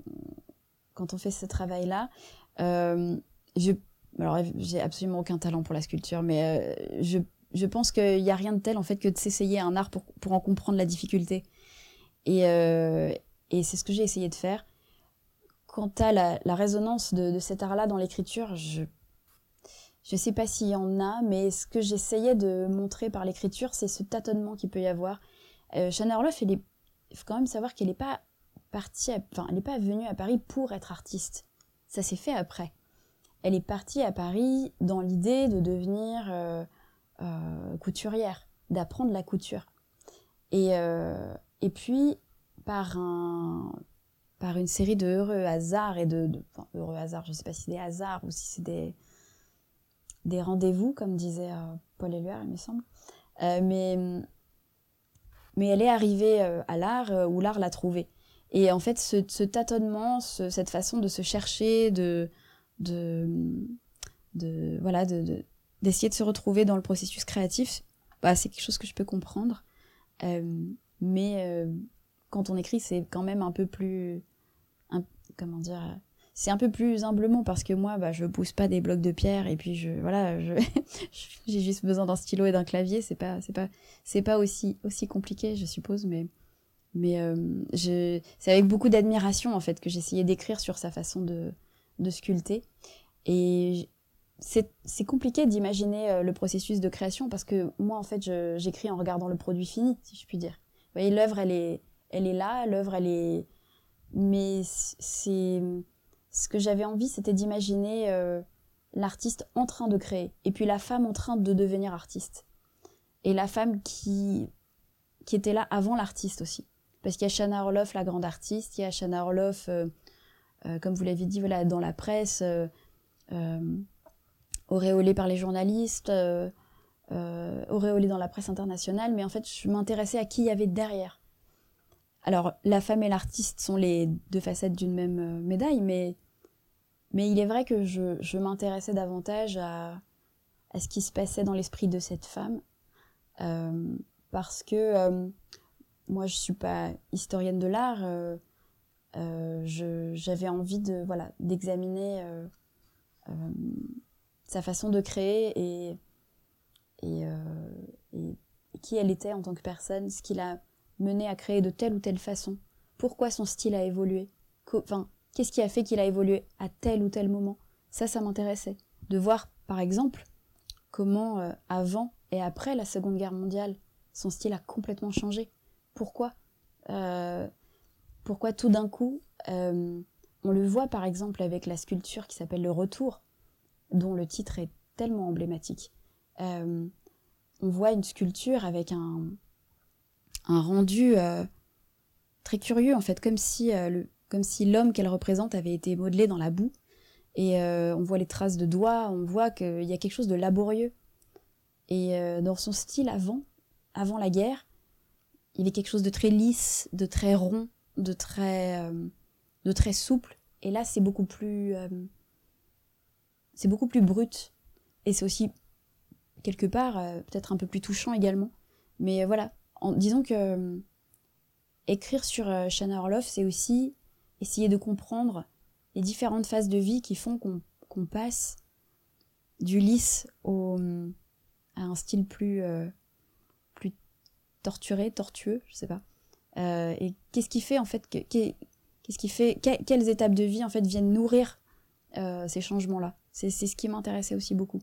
quand on fait ce travail-là. Euh, je, alors, j'ai absolument aucun talent pour la sculpture, mais euh, je, je, pense qu'il n'y a rien de tel en fait que de s'essayer un art pour, pour en comprendre la difficulté. Et, euh, et c'est ce que j'ai essayé de faire. Quant à la, la résonance de, de cet art-là dans l'écriture, je je sais pas s'il y en a, mais ce que j'essayais de montrer par l'écriture, c'est ce tâtonnement qu'il peut y avoir. Euh, Orloff, il faut quand même savoir qu'elle n'est pas enfin, n'est pas venue à Paris pour être artiste. Ça s'est fait après. Elle est partie à Paris dans l'idée de devenir euh, euh, couturière, d'apprendre la couture. Et, euh, et puis, par, un, par une série de heureux hasards et de, heureux hasards, je ne sais pas si c'est des hasards ou si c'est des, des rendez-vous, comme disait Paul Éluard, il me semble. mais, mais elle est arrivée à l'art où l'art l'a trouvée. Et en fait, ce, tâtonnement, cette façon de se chercher, de, de, voilà, de, d'essayer de, se retrouver dans le processus créatif, bah, c'est quelque chose que je peux comprendre. Euh, mais euh, quand on écrit, c'est quand même un peu plus, comment dire, c'est un peu plus humblement parce que moi, bah, je pousse pas des blocs de pierre et puis je, voilà, je, *laughs* j'ai juste besoin d'un stylo et d'un clavier. C'est pas, c'est pas, c'est pas aussi, aussi compliqué, je suppose, mais mais euh, c'est avec beaucoup d'admiration en fait que j'essayais d'écrire sur sa façon de, de sculpter. Et c'est compliqué d'imaginer euh, le processus de création parce que moi en fait j'écris en regardant le produit fini, si je puis dire. Vous voyez, l'œuvre elle est, elle est là, l'œuvre elle est. Mais c'est. Ce que j'avais envie c'était d'imaginer euh, l'artiste en train de créer et puis la femme en train de devenir artiste. Et la femme qui, qui était là avant l'artiste aussi. Parce qu'il y a Shana Orloff, la grande artiste, il y a Shana Orloff, euh, euh, comme vous l'avez dit, voilà, dans la presse, euh, auréolée par les journalistes, auréolée dans la presse internationale, mais en fait, je m'intéressais à qui il y avait derrière. Alors, la femme et l'artiste sont les deux facettes d'une même médaille, mais, mais il est vrai que je, je m'intéressais davantage à, à, ce qui se passait dans l'esprit de cette femme, parce que moi, je suis pas historienne de l'art. Euh, euh, j'avais envie de voilà d'examiner euh, sa façon de créer et, qui elle était en tant que personne, ce qui l'a mené à créer de telle ou telle façon, pourquoi son style a évolué, enfin, qu'est-ce qui a fait qu'il a évolué à tel ou tel moment. Ça, ça m'intéressait. De voir, par exemple, comment avant et après la Seconde Guerre mondiale, son style a complètement changé. Pourquoi euh, Pourquoi tout d'un coup euh, On le voit par exemple avec la sculpture qui s'appelle Le Retour, dont le titre est tellement emblématique. Euh, on voit une sculpture avec un, rendu très curieux en fait, comme si l'homme qu'elle représente avait été modelé dans la boue. Et on voit les traces de doigts, on voit qu'il y a quelque chose de laborieux. Et dans son style avant, avant la guerre, il avait quelque chose de très lisse, de très rond, de très, de très souple. Et là, c'est beaucoup plus, c'est beaucoup plus brut. Et c'est aussi quelque part peut-être un peu plus touchant également. Mais voilà, en, disons que écrire sur euh, Shana Orloff, c'est aussi essayer de comprendre les différentes phases de vie qui font qu'on passe du lisse à un style plus, euh, plus torturé, tortueux, je sais pas. Euh, et qu'est-ce qui fait en fait qu'est-ce qui fait quelles étapes de vie en fait viennent nourrir ces changements-là? C'est ce qui m'intéressait aussi beaucoup.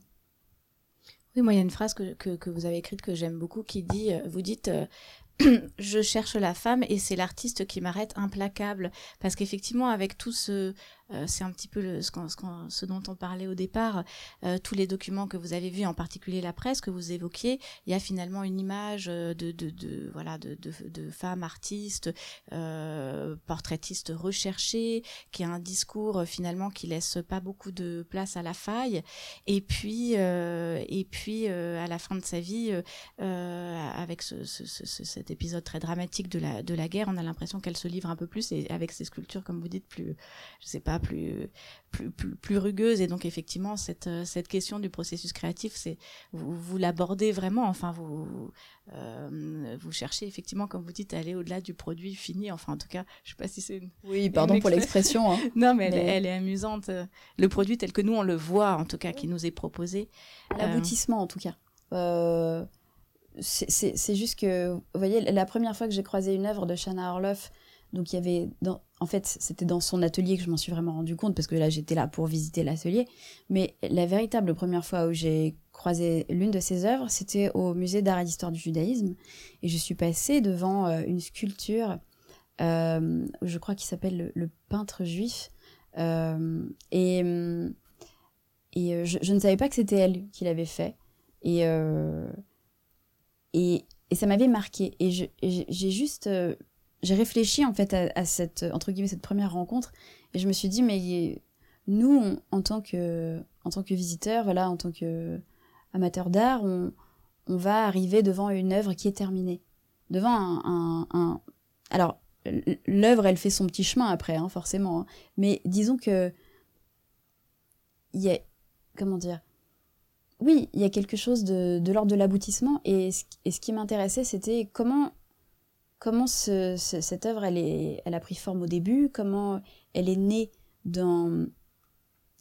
Oui, moi, il y a une phrase que, que, que vous avez écrite que j'aime beaucoup qui dit, vous dites, *clears throat* je cherche la femme et c'est l'artiste qui m'arrête implacable parce qu'effectivement avec tout ce euh, c'est un petit peu le, ce, ce, dont on parlait au départ, euh, tous les documents que vous avez vus, en particulier la presse que vous évoquiez, il y a finalement une image de, de, de voilà de, de, femmes artistes, euh, portraitistes recherchées, qui a un discours finalement qui laisse pas beaucoup de place à la faille, et puis et puis à la fin de sa vie, avec ce, ce, cet épisode très dramatique de la de la guerre, on a l'impression qu'elle se livre un peu plus et avec ses sculptures, comme vous dites, plus je sais pas plus, plus, plus, rugueuse. Et donc, effectivement, cette, euh, cette question du processus créatif, c'est vous, vous l'abordez vraiment. Enfin, vous, euh, vous cherchez effectivement, comme vous dites, à aller au-delà du produit fini. Enfin, en tout cas, je sais pas si c'est une. Oui, pardon pour l'expression. Hein. *laughs* non, mais, Elle, est amusante. Le produit tel que nous, on le voit, en tout cas, qui nous est proposé. L'aboutissement, en tout cas. Euh, c'est juste que, vous voyez, la première fois que j'ai croisé une œuvre de Shana Orloff, donc il y avait, dans, en fait, c'était dans son atelier que je m'en suis vraiment rendu compte parce que là j'étais là pour visiter l'atelier. Mais la véritable première fois où j'ai croisé l'une de ses œuvres, c'était au musée d'art et d'histoire du judaïsme, et je suis passée devant euh, une sculpture, euh, je crois qu'il s'appelle le, peintre juif, euh, et et je, ne savais pas que c'était elle qui l'avait fait, et et, et ça m'avait marqué, et j'ai juste j'ai réfléchi en fait à, cette entre guillemets cette première rencontre et je me suis dit mais nous en tant que en tant que visiteurs voilà en tant que amateurs d'art on, on va arriver devant une œuvre qui est terminée devant un, alors l'œuvre elle fait son petit chemin après hein, forcément hein. mais disons que il y a comment dire oui, il y a quelque chose de, de l'ordre de l'aboutissement et ce qui m'intéressait c'était comment comment cette œuvre elle, elle a pris forme au début, comment elle est née dans,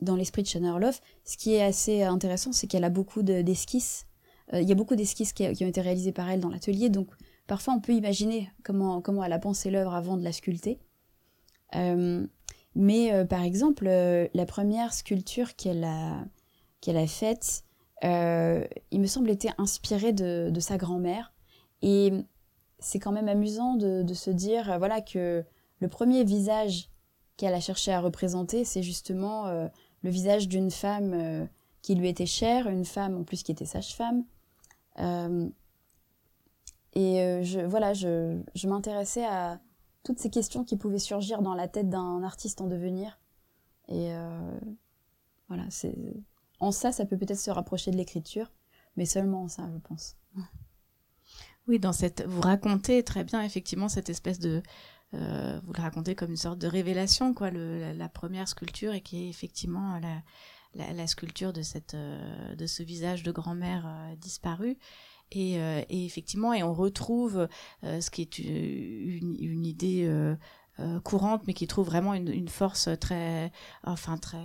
dans l'esprit de Shanna Orloff. Ce qui est assez intéressant, c'est qu'elle a beaucoup d'esquisses. Euh, il y a beaucoup d'esquisses qui, ont été réalisées par elle dans l'atelier, donc parfois on peut imaginer comment, comment elle a pensé l'œuvre avant de la sculpter. Euh, mais euh, par exemple, la première sculpture qu'elle a, a faite, il me semble, était inspirée de, de sa grand-mère. Et c'est quand même amusant de, se dire euh, voilà que le premier visage qu'elle a cherché à représenter, c'est justement euh, le visage d'une femme euh, qui lui était chère, une femme en plus qui était sage-femme. et voilà, je, je m'intéressais à toutes ces questions qui pouvaient surgir dans la tête d'un artiste en devenir. Et voilà, c'est en ça, ça peut peut-être se rapprocher de l'écriture, mais seulement en ça, je pense. Oui, dans cette, vous racontez très bien effectivement cette espèce de, euh, vous le racontez comme une sorte de révélation, quoi, la, première sculpture et qui est effectivement la, sculpture de cette, euh, de ce visage de grand-mère euh, disparu. Et, euh, et, effectivement, et on retrouve ce qui est une idée euh, courante, mais qui trouve vraiment une, une, force très, enfin très,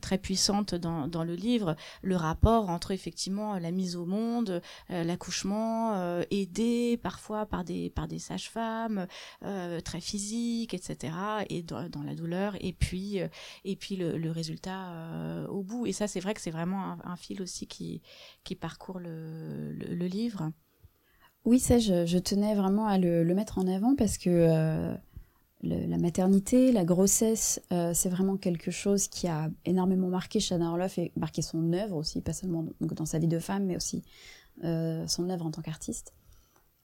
très puissante dans, dans, le livre. Le rapport entre effectivement la mise au monde, euh, l'accouchement, euh, aidé parfois par des par des sages-femmes, euh, très physiques, etc. Et dans, dans, la douleur, et puis et puis le, le résultat au bout. Et ça, c'est vrai que c'est vraiment un, un, fil aussi qui qui parcourt le, le, le livre. Oui, ça, je, tenais vraiment à le, mettre en avant parce que euh, la maternité, la grossesse, euh, c'est vraiment quelque chose qui a énormément marqué Shana Orloff et marqué son œuvre aussi, pas seulement dans sa vie de femme, mais aussi euh, son œuvre en tant qu'artiste.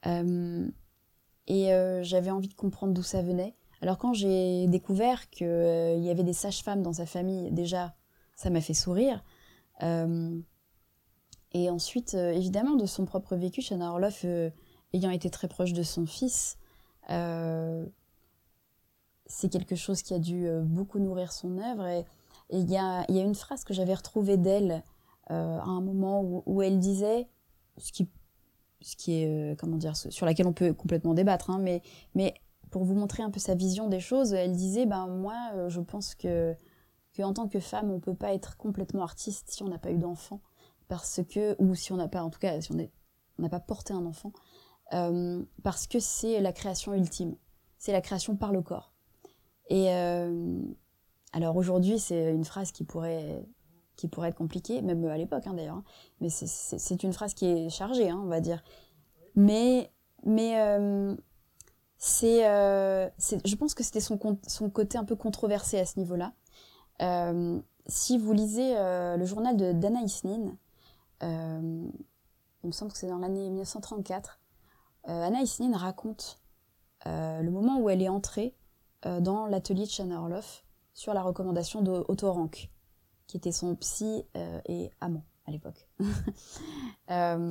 Et j'avais envie de comprendre d'où ça venait. Alors quand j'ai découvert qu'il y avait des sages-femmes dans sa famille, déjà, ça m'a fait sourire. Et ensuite, évidemment, de son propre vécu, Shana Orloff, ayant été très proche de son fils, c'est quelque chose qui a dû beaucoup nourrir son œuvre. Et il y a, une phrase que j'avais retrouvée d'elle euh, à un moment où, elle disait, ce qui, ce qui est, euh, comment dire, sur laquelle on peut complètement débattre, hein, mais, pour vous montrer un peu sa vision des choses, elle disait, ben moi, euh, je pense que, que tant que femme, on peut pas être complètement artiste si on n'a pas eu d'enfant, parce que, ou si on n'a pas, en tout cas, si on n'a pas porté un enfant, parce que c'est la création ultime, c'est la création par le corps. Et alors aujourd'hui, c'est une phrase qui pourrait qui pourrait être compliqué, même à l'époque hein, d'ailleurs. Hein. Mais c'est une phrase qui est chargée, hein, on va dire. Mais, mais euh, euh, c'est, je pense que c'était son, son côté un peu controversé à ce niveau-là. Euh, si vous lisez le journal de d'Anaïs Nin, il me semble que c'est dans l'année 1934, Anaïs Nin raconte le moment où elle est entrée dans l'atelier de Chana Orloff sur la recommandation de Otto Rank qui était son psy euh, et amant à l'époque. *laughs* Euh,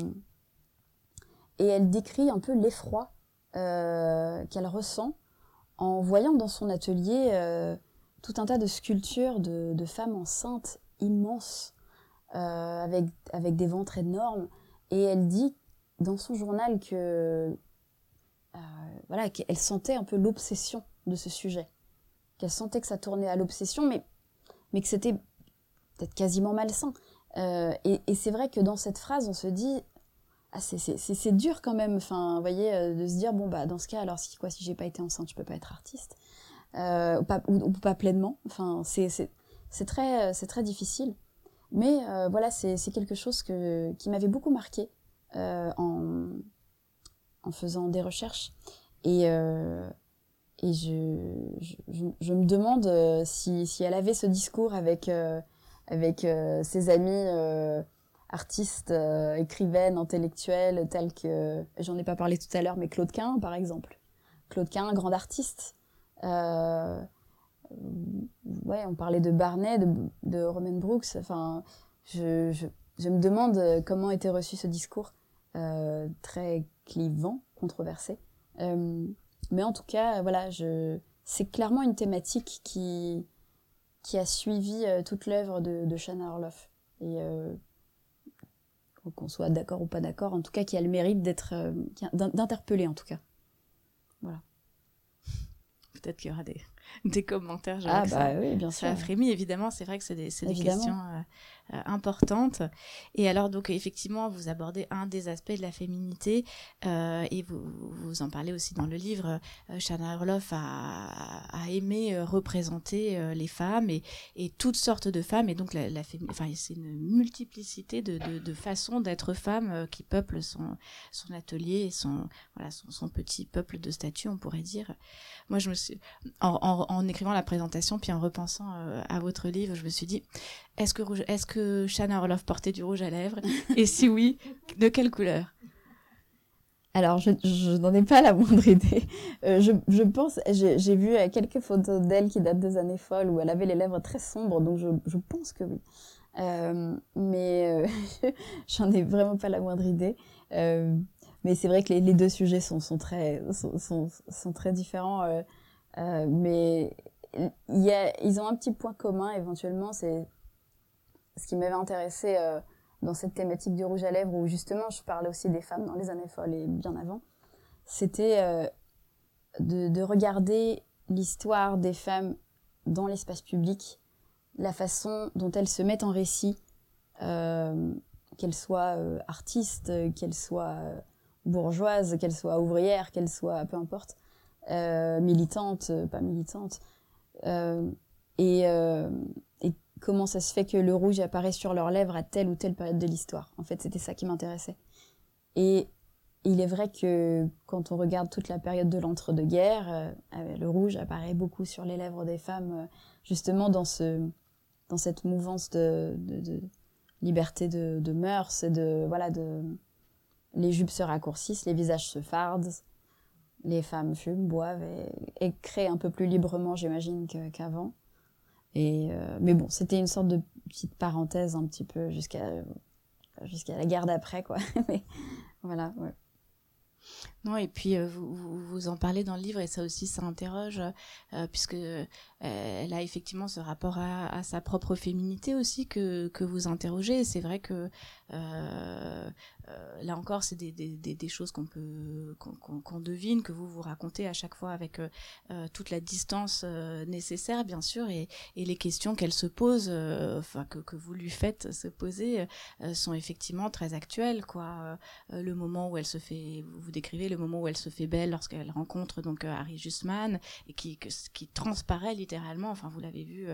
et elle décrit un peu l'effroi euh, qu'elle ressent en voyant dans son atelier tout un tas de sculptures de, femmes enceintes immenses, avec, avec des ventres énormes. Et elle dit dans son journal que voilà qu'elle sentait un peu l'obsession de ce sujet, qu'elle sentait que ça tournait à l'obsession, mais, mais que c'était peut-être quasiment malsain. Euh, et, c'est vrai que dans cette phrase, on se dit, ah, c'est dur quand même, enfin, vous voyez, euh, de se dire, bon, bah, dans ce cas, alors si, quoi, si j'ai pas été enceinte, je peux pas être artiste, euh, ou, pas, ou, pas pleinement, enfin, c'est très, très difficile. Mais voilà, c'est quelque chose qui m'avait beaucoup marqué en, en faisant des recherches. Et, et je, me demande si, elle avait ce discours avec euh, ses amis euh, artistes, euh, écrivaines, intellectuelles, tels que, j'en ai pas parlé tout à l'heure, mais Claude Quin, par exemple. Claude Quin, grand artiste. Ouais, on parlait de Barnet, de, de Roman Brooks. Enfin, je, me demande comment était reçu ce discours très clivant, controversé. mais en tout cas, voilà, c'est clairement une thématique qui, a suivi euh, toute l'œuvre de, Shana Orloff. Et euh, qu'on soit d'accord ou pas d'accord, en tout cas qui a le mérite d'être euh, d'interpeller en tout cas. Voilà. Peut-être qu'il y aura des, des commentaires. Ah bah oui, bien sûr. Ça a frémi, évidemment. C'est vrai que c'est des, des, questions euh, importante. Et alors, donc, effectivement, vous abordez un des aspects de la féminité euh, et vous, vous en parlez aussi dans le livre. Euh, Shana Orloff a, a aimé euh, représenter euh, les femmes et, et, toutes sortes de femmes. Et donc, la, la enfin, c'est une multiplicité de, de, de façons d'être femme qui peuple son, son atelier et son, voilà, son, petit peuple de statues, on pourrait dire. Moi, je me suis, en, en, en écrivant la présentation, puis en repensant à votre livre, je me suis dit, est-ce que, est-ce que Shana Orloff portait du rouge à lèvres *laughs* Et si oui, de quelle couleur? Alors, je, je n'en ai pas la moindre idée. Euh, je, je, pense, j'ai vu euh, quelques photos d'elle qui datent des années folles où elle avait les lèvres très sombres, donc je, je pense que oui. Euh, mais euh, *laughs* j'en ai vraiment pas la moindre idée. Mais c'est vrai que les, les, deux sujets sont, sont, très, sont, sont, sont très différents. mais y a, ils ont un petit point commun éventuellement, c'est ce qui m'avait intéressé euh, dans cette thématique du rouge à lèvres, où justement je parlais aussi des femmes dans les années folles et bien avant, c'était euh, de, de, regarder l'histoire des femmes dans l'espace public, la façon dont elles se mettent en récit, euh, qu'elles soient artistes, qu'elles soient bourgeoises, qu'elles soient ouvrières, qu'elles soient, peu importe, militantes, pas militantes. et comment ça se fait que le rouge apparaît sur leurs lèvres à telle ou telle période de l'histoire. En fait, c'était ça qui m'intéressait. Et il est vrai que quand on regarde toute la période de l'entre-deux-guerres, euh, le rouge apparaît beaucoup sur les lèvres des femmes, euh, justement dans, ce, dans cette mouvance de, de, liberté de, de, mœurs de voilà de les jupes se raccourcissent, les visages se fardent, les femmes fument, boivent et, créent un peu plus librement, j'imagine, qu'avant. Et mais bon, c'était une sorte de petite parenthèse un petit peu jusqu'à jusqu'à la guerre d'après, quoi. *laughs* voilà. Non, et puis euh, vous, vous, en parlez dans le livre et ça aussi ça interroge euh, puisque euh, elle a effectivement ce rapport à, à, sa propre féminité aussi que, que vous interrogez. C'est vrai que euh, là encore, c'est des, des, des, choses qu'on peut qu'on devine, que vous vous racontez à chaque fois avec euh, euh, toute la distance nécessaire, bien sûr, et, et les questions qu'elle se pose, enfin que, que vous lui faites se poser, sont effectivement très actuelles, quoi. le moment où elle se fait, vous décrivez le moment où elle se fait belle lorsqu'elle rencontre donc Harry Justman et qui qui transparaît littéralement. Enfin, vous l'avez vu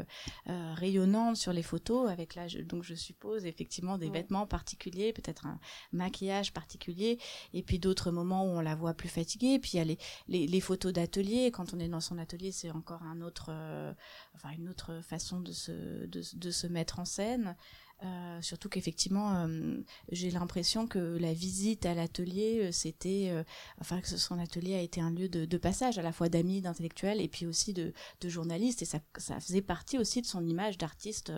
rayonnante sur les photos avec là, donc je suppose effectivement des vêtements particuliers, peut-être un maquillage particulier, et puis d'autres moments où on la voit plus fatiguée. Puis il y a les, photos d'atelier. Quand on est dans son atelier, c'est encore un autre, euh, une autre façon de se, mettre en scène. Euh, surtout qu'effectivement, euh, j'ai l'impression que la visite à l'atelier, c'était, enfin que son atelier a été un lieu de, passage à la fois d'amis, d'intellectuels et puis aussi de, de journalistes, et ça, ça, faisait partie aussi de son image d'artiste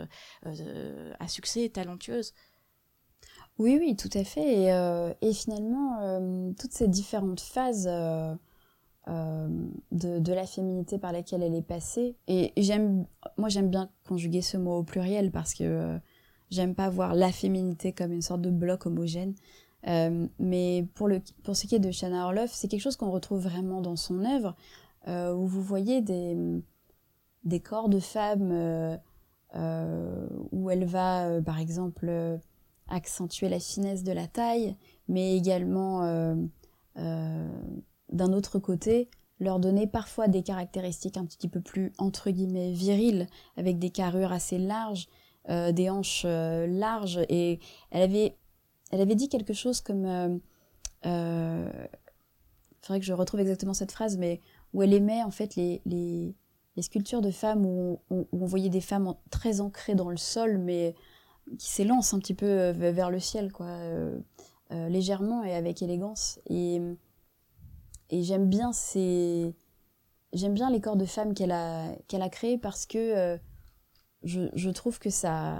à succès et talentueuse. Oui, oui, tout à fait. Et, euh, finalement, euh, toutes ces différentes phases euh, de, la féminité par lesquelles elle est passée, et j'aime, moi j'aime bien conjuguer ce mot au pluriel parce que j'aime pas voir la féminité comme une sorte de bloc homogène. mais pour ce qui est de Shanna Orloff, c'est quelque chose qu'on retrouve vraiment dans son œuvre, où vous voyez des, des corps de femmes où elle va, par exemple, accentuer la finesse de la taille, mais également, euh, euh, d'un autre côté, leur donner parfois des caractéristiques un petit peu plus, entre guillemets, viriles, avec des carrures assez larges, euh, des hanches larges, et elle avait, elle avait dit quelque chose comme... il faudrait que je retrouve exactement cette phrase, mais où elle aimait en fait les, les, les sculptures de femmes où où on, voyait des femmes très ancrées dans le sol, mais qui s'élance un petit peu euh, vers le ciel, quoi, euh, euh, légèrement et avec élégance. Et, et j'aime bien ces, j'aime bien les corps de femmes qu'elle a qu'elle a créés parce que je, je, trouve que ça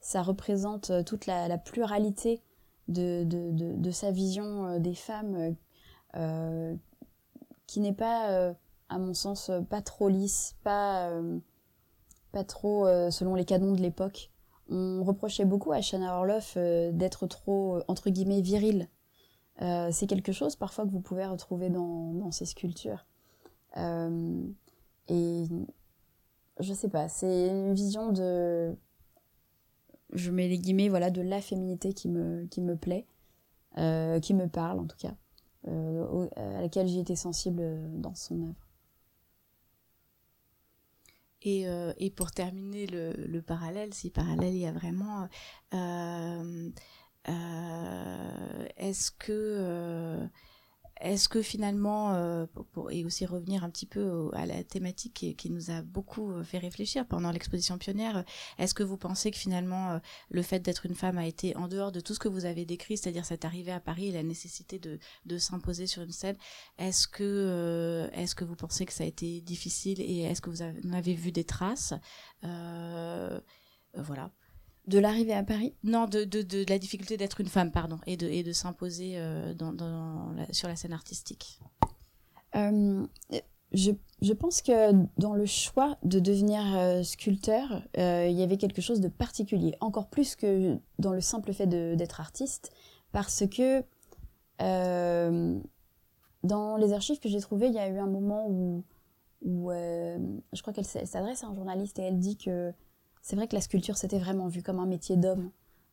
ça représente toute la, pluralité de, de, de, de, sa vision des femmes qui n'est pas à mon sens pas trop lisse pas pas trop selon les canons de l'époque on reprochait beaucoup à Shanna Orloff euh, d'être trop, euh, entre guillemets, viril. Euh, c'est quelque chose parfois que vous pouvez retrouver dans, dans ces sculptures. et je sais pas, c'est une vision de. Je mets les guillemets, voilà, de la féminité qui me, qui me plaît, qui me parle en tout cas, à laquelle j'ai été sensible dans son œuvre. Et, euh, et, pour terminer le, le, parallèle, si parallèle il y a vraiment, euh, euh, est-ce que est-ce que finalement, euh, et aussi revenir un petit peu à la thématique qui, nous a beaucoup euh, fait réfléchir pendant l'exposition pionnière, est-ce que vous pensez que finalement euh, le fait d'être une femme a été en dehors de tout ce que vous avez décrit, c'est-à-dire cette arrivée à Paris et la nécessité de, s'imposer sur une scène, est-ce que, vous pensez que ça a été difficile et est-ce que vous en avez vu des traces? Voilà de l'arrivée à Paris Non, de, de, de, la difficulté d'être une femme, pardon, et de, et de s'imposer euh, dans, dans la, sur la scène artistique. Euh, je, je, pense que dans le choix de devenir euh, sculpteur, il y avait quelque chose de particulier, encore plus que dans le simple fait d'être artiste, parce que dans les archives que j'ai trouvées, il y a eu un moment où, où je crois qu'elle s'adresse à un journaliste et elle dit que c'est vrai que la sculpture c'était vraiment vu comme un métier d'homme,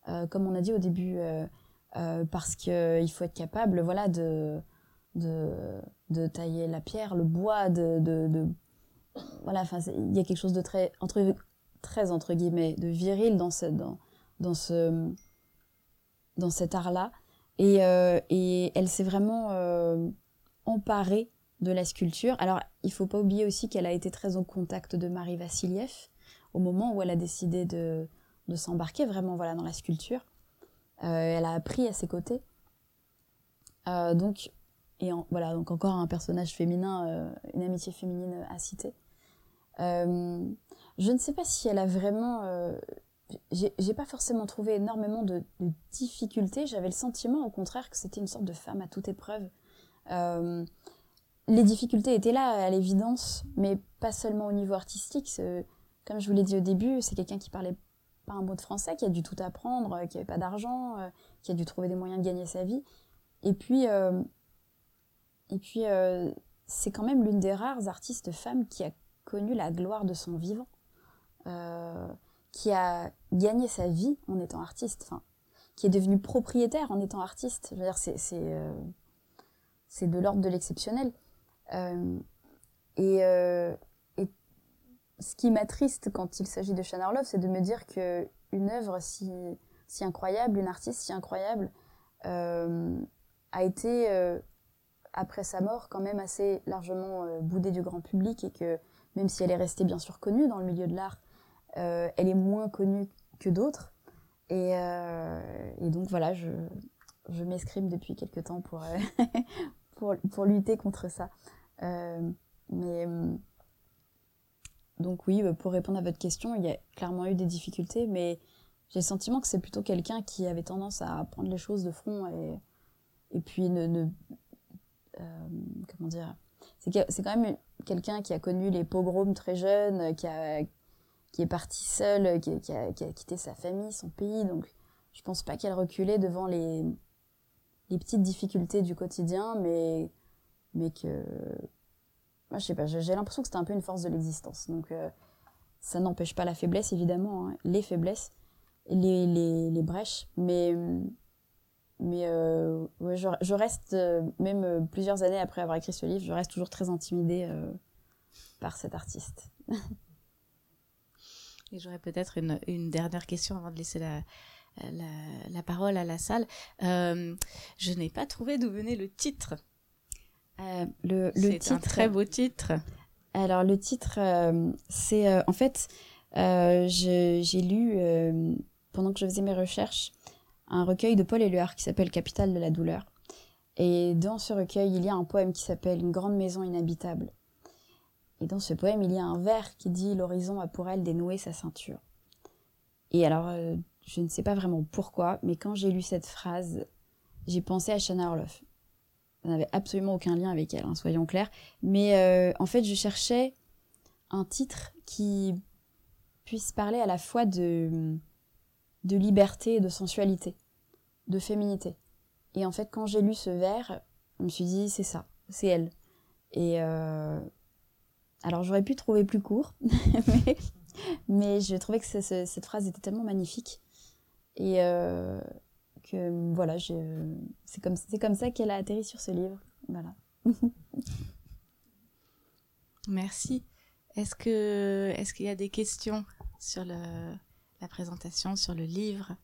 euh, comme on a dit au début, euh, euh, parce qu'il faut être capable, voilà, de, de, tailler la pierre, le bois, de, de, de voilà, il y a quelque chose de très entre très entre guillemets de viril dans ce dans, dans ce dans cet art-là, et, et elle s'est vraiment emparée de la sculpture. Alors, il faut pas oublier aussi qu'elle a été très en contact de Marie Vassiliev, au moment où elle a décidé de, de s'embarquer vraiment voilà, dans la sculpture. Euh, elle a appris à ses côtés. Euh, donc, et voilà, donc encore un personnage féminin, une amitié féminine à citer. je ne sais pas si elle a vraiment j'ai pas forcément trouvé énormément de, difficultés. J'avais le sentiment, au contraire, que c'était une sorte de femme à toute épreuve. Euh, les difficultés étaient là, à l'évidence, mais pas seulement au niveau artistique. Comme je vous l'ai dit au début, c'est quelqu'un qui parlait pas un mot de français, qui a dû tout apprendre, euh, qui avait pas d'argent, euh, qui a dû trouver des moyens de gagner sa vie. Et puis, et puis c'est quand même l'une des rares artistes femmes qui a connu la gloire de son vivant qui a gagné sa vie en étant artiste, qui est devenu propriétaire en étant artiste. C'est, c'est, euh, de l'ordre de l'exceptionnel. Euh, euh, et, ce qui m'attriste quand il s'agit de Orloff, c'est de me dire qu'une œuvre si, incroyable, une artiste si incroyable, a été, après sa mort, quand même assez largement boudée du grand public et que même si elle est restée bien sûr connue dans le milieu de l'art, euh, elle est moins connue que d'autres. Et, euh, donc voilà, je, je m'escrime depuis quelques temps pour, euh, *laughs* pour, pour, lutter contre ça. mais donc oui, pour répondre à votre question, il y a clairement eu des difficultés, mais j'ai le sentiment que c'est plutôt quelqu'un qui avait tendance à prendre les choses de front et, puis ne, ne comment dire c'est quand même quelqu'un qui a connu les pogroms très jeune, qui a, qui est partie seule, qui, a, quitté sa famille, son pays. Donc, je pense pas qu'elle reculait devant les, les petites difficultés du quotidien, mais que. Moi, je sais pas, j'ai l'impression que c'était un peu une force de l'existence. Donc, euh, ça n'empêche pas la faiblesse, évidemment, hein, les faiblesses, les, les, les, brèches, mais. Mais euh, je, reste, euh, même plusieurs années après avoir écrit ce livre, je reste toujours très intimidée par cet artiste. Et j'aurais peut-être une, une, dernière question avant de laisser la, la, la parole à la salle. Je n'ai pas trouvé d'où venait le titre. Euh, le, le c'est un très beau titre. Alors le titre, euh, c'est euh, en fait, j'ai lu pendant que je faisais mes recherches un recueil de Paul Éluard qui s'appelle Capitale de la douleur. Et dans ce recueil, il y a un poème qui s'appelle Une grande maison inhabitable. Et dans ce poème, il y a un vers qui dit L'horizon a pour elle dénoué sa ceinture. Et alors, je ne sais pas vraiment pourquoi, mais quand j'ai lu cette phrase, j'ai pensé à Shana Orloff. N'avait absolument aucun lien avec elle, hein, soyons clairs. Mais euh, en fait, je cherchais un titre qui puisse parler à la fois de, de liberté de sensualité, de féminité. Et en fait, quand j'ai lu ce vers, je me suis dit, c'est ça, c'est elle. Et, euh, alors j'aurais pu trouver plus court, *laughs* mais, mais, je trouvais que cette phrase était tellement magnifique. Et euh, que voilà, c'est comme, comme ça qu'elle a atterri sur ce livre. Voilà. *laughs* Merci. Est-ce que est-ce qu'il y a des questions sur le, la présentation, sur le livre?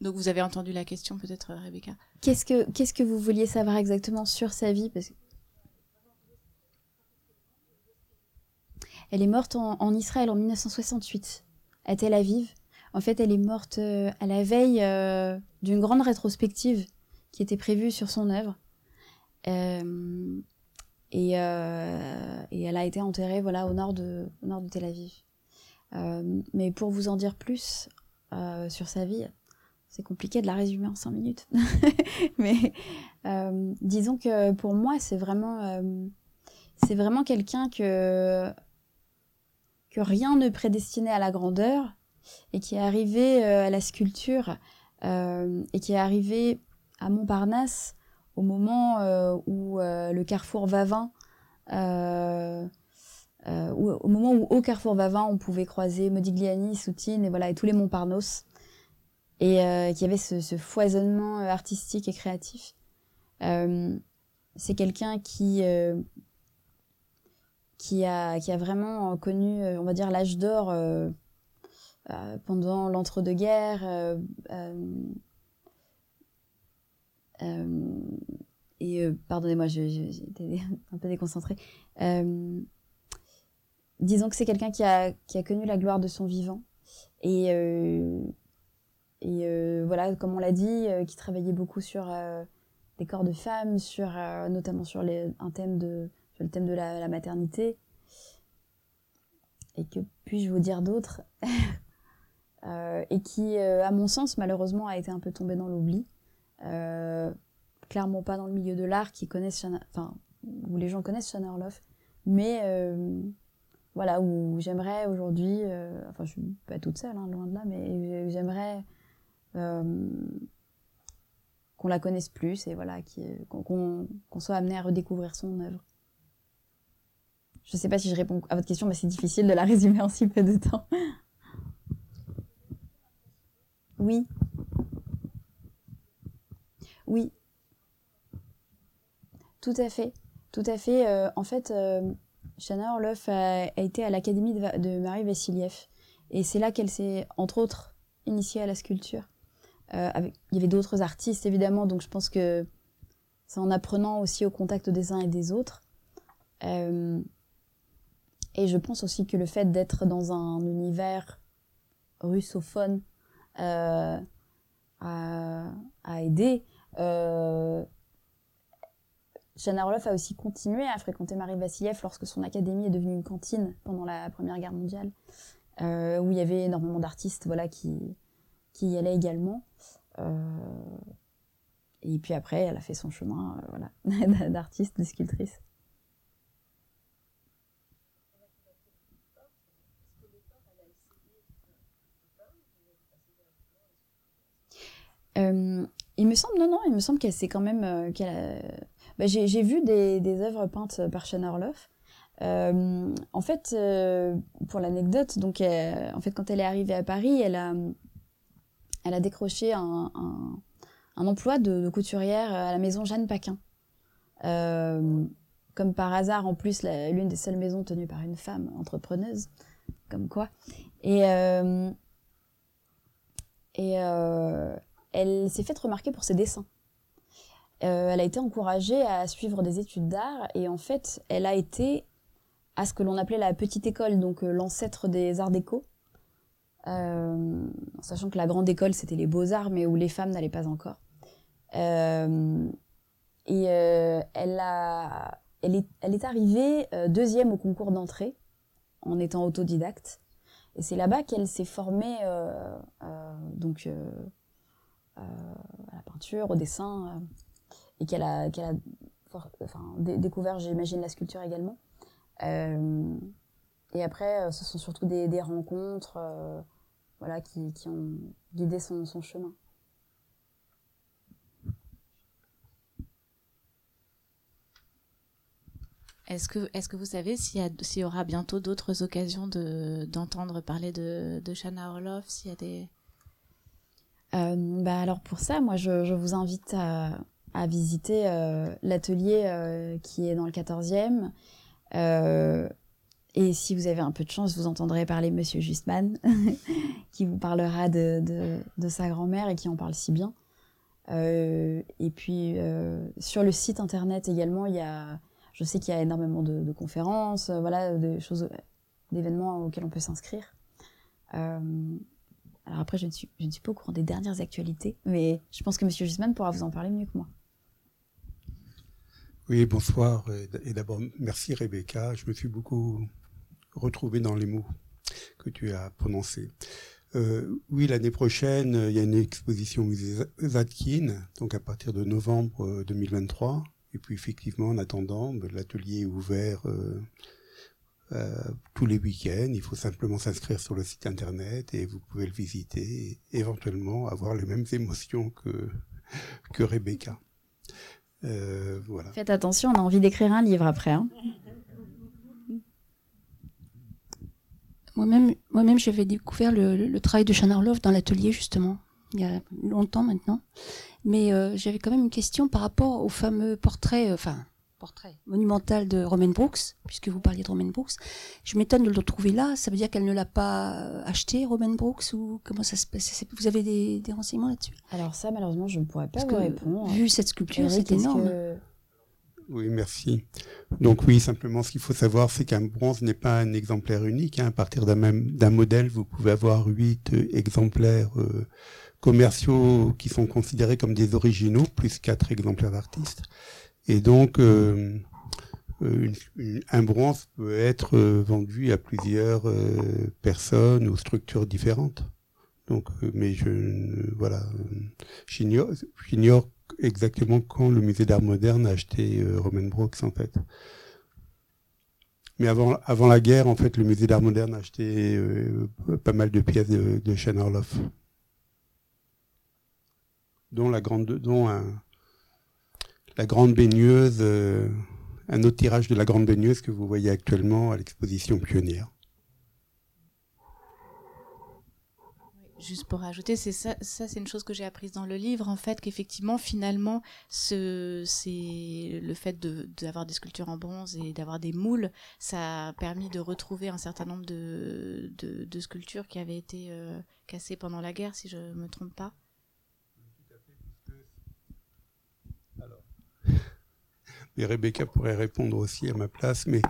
Donc vous avez entendu la question peut-être, Rebecca? Qu'est-ce que, qu'est-ce que vous vouliez savoir exactement sur sa vie? Parce Elle est morte en, Israël en 1968, à Tel Aviv. En fait, elle est morte euh, à la veille euh, d'une grande rétrospective qui était prévue sur son œuvre. Euh, et, elle a été enterrée voilà, au, nord de, au nord de Tel Aviv. mais pour vous en dire plus sur sa vie, c'est compliqué de la résumer en cinq minutes. *laughs* Mais disons que pour moi, c'est vraiment, c'est vraiment quelqu'un que, que rien ne prédestinait à la grandeur et qui est arrivé euh, à la sculpture et qui est arrivé à Montparnasse au moment où le carrefour Vavin euh, au moment où au carrefour Vavin on pouvait croiser Modigliani, Soutine et voilà et tous les Montparnasse et euh, qui avait ce, foisonnement euh, artistique et créatif. Euh, c'est quelqu'un qui euh, qui a qui a vraiment connu, on va dire, l'âge d'or pendant l'entre-deux-guerres. et pardonnez-moi, j'étais *laughs* un peu déconcentrée. disons que c'est quelqu'un qui a, qui a connu la gloire de son vivant et et voilà, comme on l'a dit, qui travaillait beaucoup sur des corps de femmes, sur, notamment sur un thème de, sur le thème de la, maternité. Et que puis-je vous dire d'autre *laughs* Et qui, à mon sens, malheureusement, a été un peu tombé dans l'oubli. clairement pas dans le milieu de l'art qui connaissent enfin, où les gens connaissent Shana Orloff. Mais voilà, où j'aimerais aujourd'hui, euh, enfin je suis pas toute seule, hein, loin de là, mais j'aimerais euh, qu'on la connaisse plus et voilà, qu'on soit amené à redécouvrir son œuvre. Je sais pas si je réponds à votre question, mais c'est difficile de la résumer en si peu de temps. Oui. Oui. Tout à fait. Tout à fait. Euh, en fait, Shana Orloff a, été à l'académie de, Marie Vassiliev. Et c'est là qu'elle s'est, entre autres, initiée à la sculpture. Euh, il y avait d'autres artistes, évidemment, donc je pense que c'est en apprenant aussi au contact des uns et des autres. Euh, et je pense aussi que le fait d'être dans un univers russophone euh, a, aidé. Shana Orloff a aussi continué à fréquenter Marie Vassiliev lorsque son académie est devenue une cantine pendant la Première Guerre mondiale, euh, où il y avait énormément d'artistes voilà, qui, qui y allaient également. Euh, et puis après, elle a fait son chemin euh, voilà, *laughs* d'artiste, de sculptrice. Il me semble, non, non, il me semble qu'elle s'est quand même, qu'elle a, bah, j'ai vu des, des, œuvres peintes par Shana Orloff. Euh, en fait, euh, pour l'anecdote, donc euh, en fait, quand elle est arrivée à Paris, elle a, elle a décroché un, un, un emploi de, couturière à la maison Jeanne Paquin. comme par hasard, en plus, l'une des seules maisons tenues par une femme entrepreneuse, comme quoi. Et, et elle s'est faite remarquer pour ses dessins. Euh, elle a été encouragée à suivre des études d'art et en fait, elle a été à ce que l'on appelait la petite école, donc euh, l'ancêtre des arts déco. Euh, sachant que la grande école, c'était les beaux-arts, mais où les femmes n'allaient pas encore. et elle, est arrivée deuxième au concours d'entrée, en étant autodidacte. Et c'est là-bas qu'elle s'est formée donc, à la peinture, au dessin et qu'elle a, découvert, j'imagine, la sculpture également. Euh, et après, euh, ce sont surtout des, rencontres euh, voilà, qui, ont guidé son, chemin. Est-ce que, est que vous savez s'il y, aura bientôt d'autres occasions de, d'entendre parler de, de Shana Orloff S'il y a des... bah alors pour ça, moi je, vous invite à, visiter euh, l'atelier euh, qui est dans le 14e. Euh, et si vous avez un peu de chance, vous entendrez parler Monsieur Justman, *laughs* qui vous parlera de, sa grand-mère et qui en parle si bien. et puis sur le site internet également, il y a, je sais qu'il y a énormément de, conférences, voilà, choses, d'événements auxquels on peut s'inscrire. Alors après, je ne, suis, pas au courant des dernières actualités, mais je pense que Monsieur Justman pourra vous en parler mieux que moi. Oui, bonsoir. Et d'abord, merci Rebecca. Je me suis beaucoup retrouvé dans les mots que tu as prononcés. Euh, oui, l'année prochaine, il y a une exposition au musée Zadkin, donc à partir de novembre 2023. Euh, Et puis effectivement, en attendant, ben, l'atelier est ouvert euh, tous les week-ends. Il faut simplement s'inscrire sur le site internet et vous pouvez le visiter et éventuellement avoir les mêmes émotions que, que Rebecca. Euh, voilà. Faites attention, on a envie d'écrire un livre après. Hein. Moi-même, moi-même, j'avais découvert le, travail de Shana Orloff dans l'atelier justement, il y a longtemps maintenant. Mais euh, j'avais quand même une question par rapport au fameux portrait, euh, enfin portrait monumental de Romaine Brooks, puisque vous parliez de Romaine Brooks. Je m'étonne de le trouver là. Ça veut dire qu'elle ne l'a pas acheté, Romaine Brooks, ou comment ça se passe? Vous avez des, renseignements là-dessus? Alors ça, malheureusement, je ne pourrais pas vous répondre. Vu cette sculpture, c'est énorme. Oui, merci. Donc oui, simplement, ce qu'il faut savoir, c'est qu'un bronze n'est pas un exemplaire unique. Hein. À partir d'un modèle, vous pouvez avoir huit exemplaires euh, commerciaux qui sont considérés comme des originaux, plus quatre exemplaires d'artistes. Et donc, euh, euh, un bronze peut être vendu à plusieurs personnes ou structures différentes. Donc, mais je, voilà, j'ignore exactement quand le musée d'art moderne a acheté Roman Brooks en fait. Mais avant, avant la guerre, en fait, le musée d'art moderne a acheté euh, pas mal de pièces de, de Orloff. Dont la grande, dont la grande baigneuse, euh, un autre tirage de la grande baigneuse que vous voyez actuellement à l'exposition pionnière. juste pour ajouter, c'est ça, c'est une chose que j'ai apprise dans le livre, en fait, qu'effectivement, finalement, le fait d'avoir des sculptures en bronze et d'avoir des moules, ça a permis de retrouver un certain nombre de, de, sculptures qui avaient été euh, cassées pendant la guerre, si je ne me trompe pas. Et Rebecca pourrait répondre aussi à ma place, mais,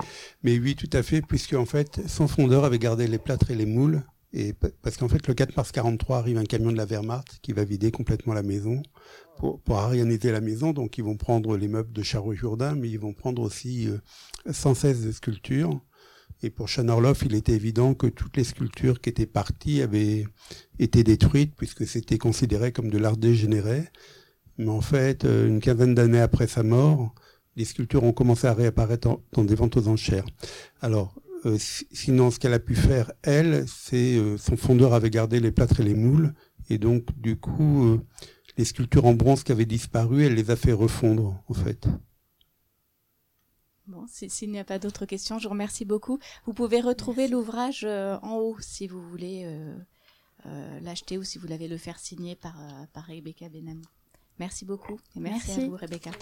mais oui, tout à fait, puisque en fait, son fondeur avait gardé les plâtres et les moules, et parce qu'en fait, le 4 mars 43 arrive un camion de la Wehrmacht qui va vider complètement la maison pour, pour arianiser la maison. Donc, ils vont prendre les meubles de Charles-Jourdain, mais ils vont prendre aussi euh, 116 sculptures. Et pour Chanorloff, il était évident que toutes les sculptures qui étaient parties avaient été détruites puisque c'était considéré comme de l'art dégénéré. Mais en fait, euh, une quinzaine d'années après sa mort, les sculptures ont commencé à réapparaître dans des ventes aux enchères. Alors, euh, sinon, ce qu'elle a pu faire, elle, c'est euh, son fondeur avait gardé les plâtres et les moules, et donc du coup, euh, les sculptures en bronze qui avaient disparu, elle les a fait refondre, en fait. Bon, s'il n'y a pas d'autres questions, je vous remercie beaucoup. Vous pouvez retrouver l'ouvrage en haut si vous voulez l'acheter ou si vous l'avez le faire signer par, par Rebecca Benham. Merci beaucoup et merci, merci. à vous Rebecca.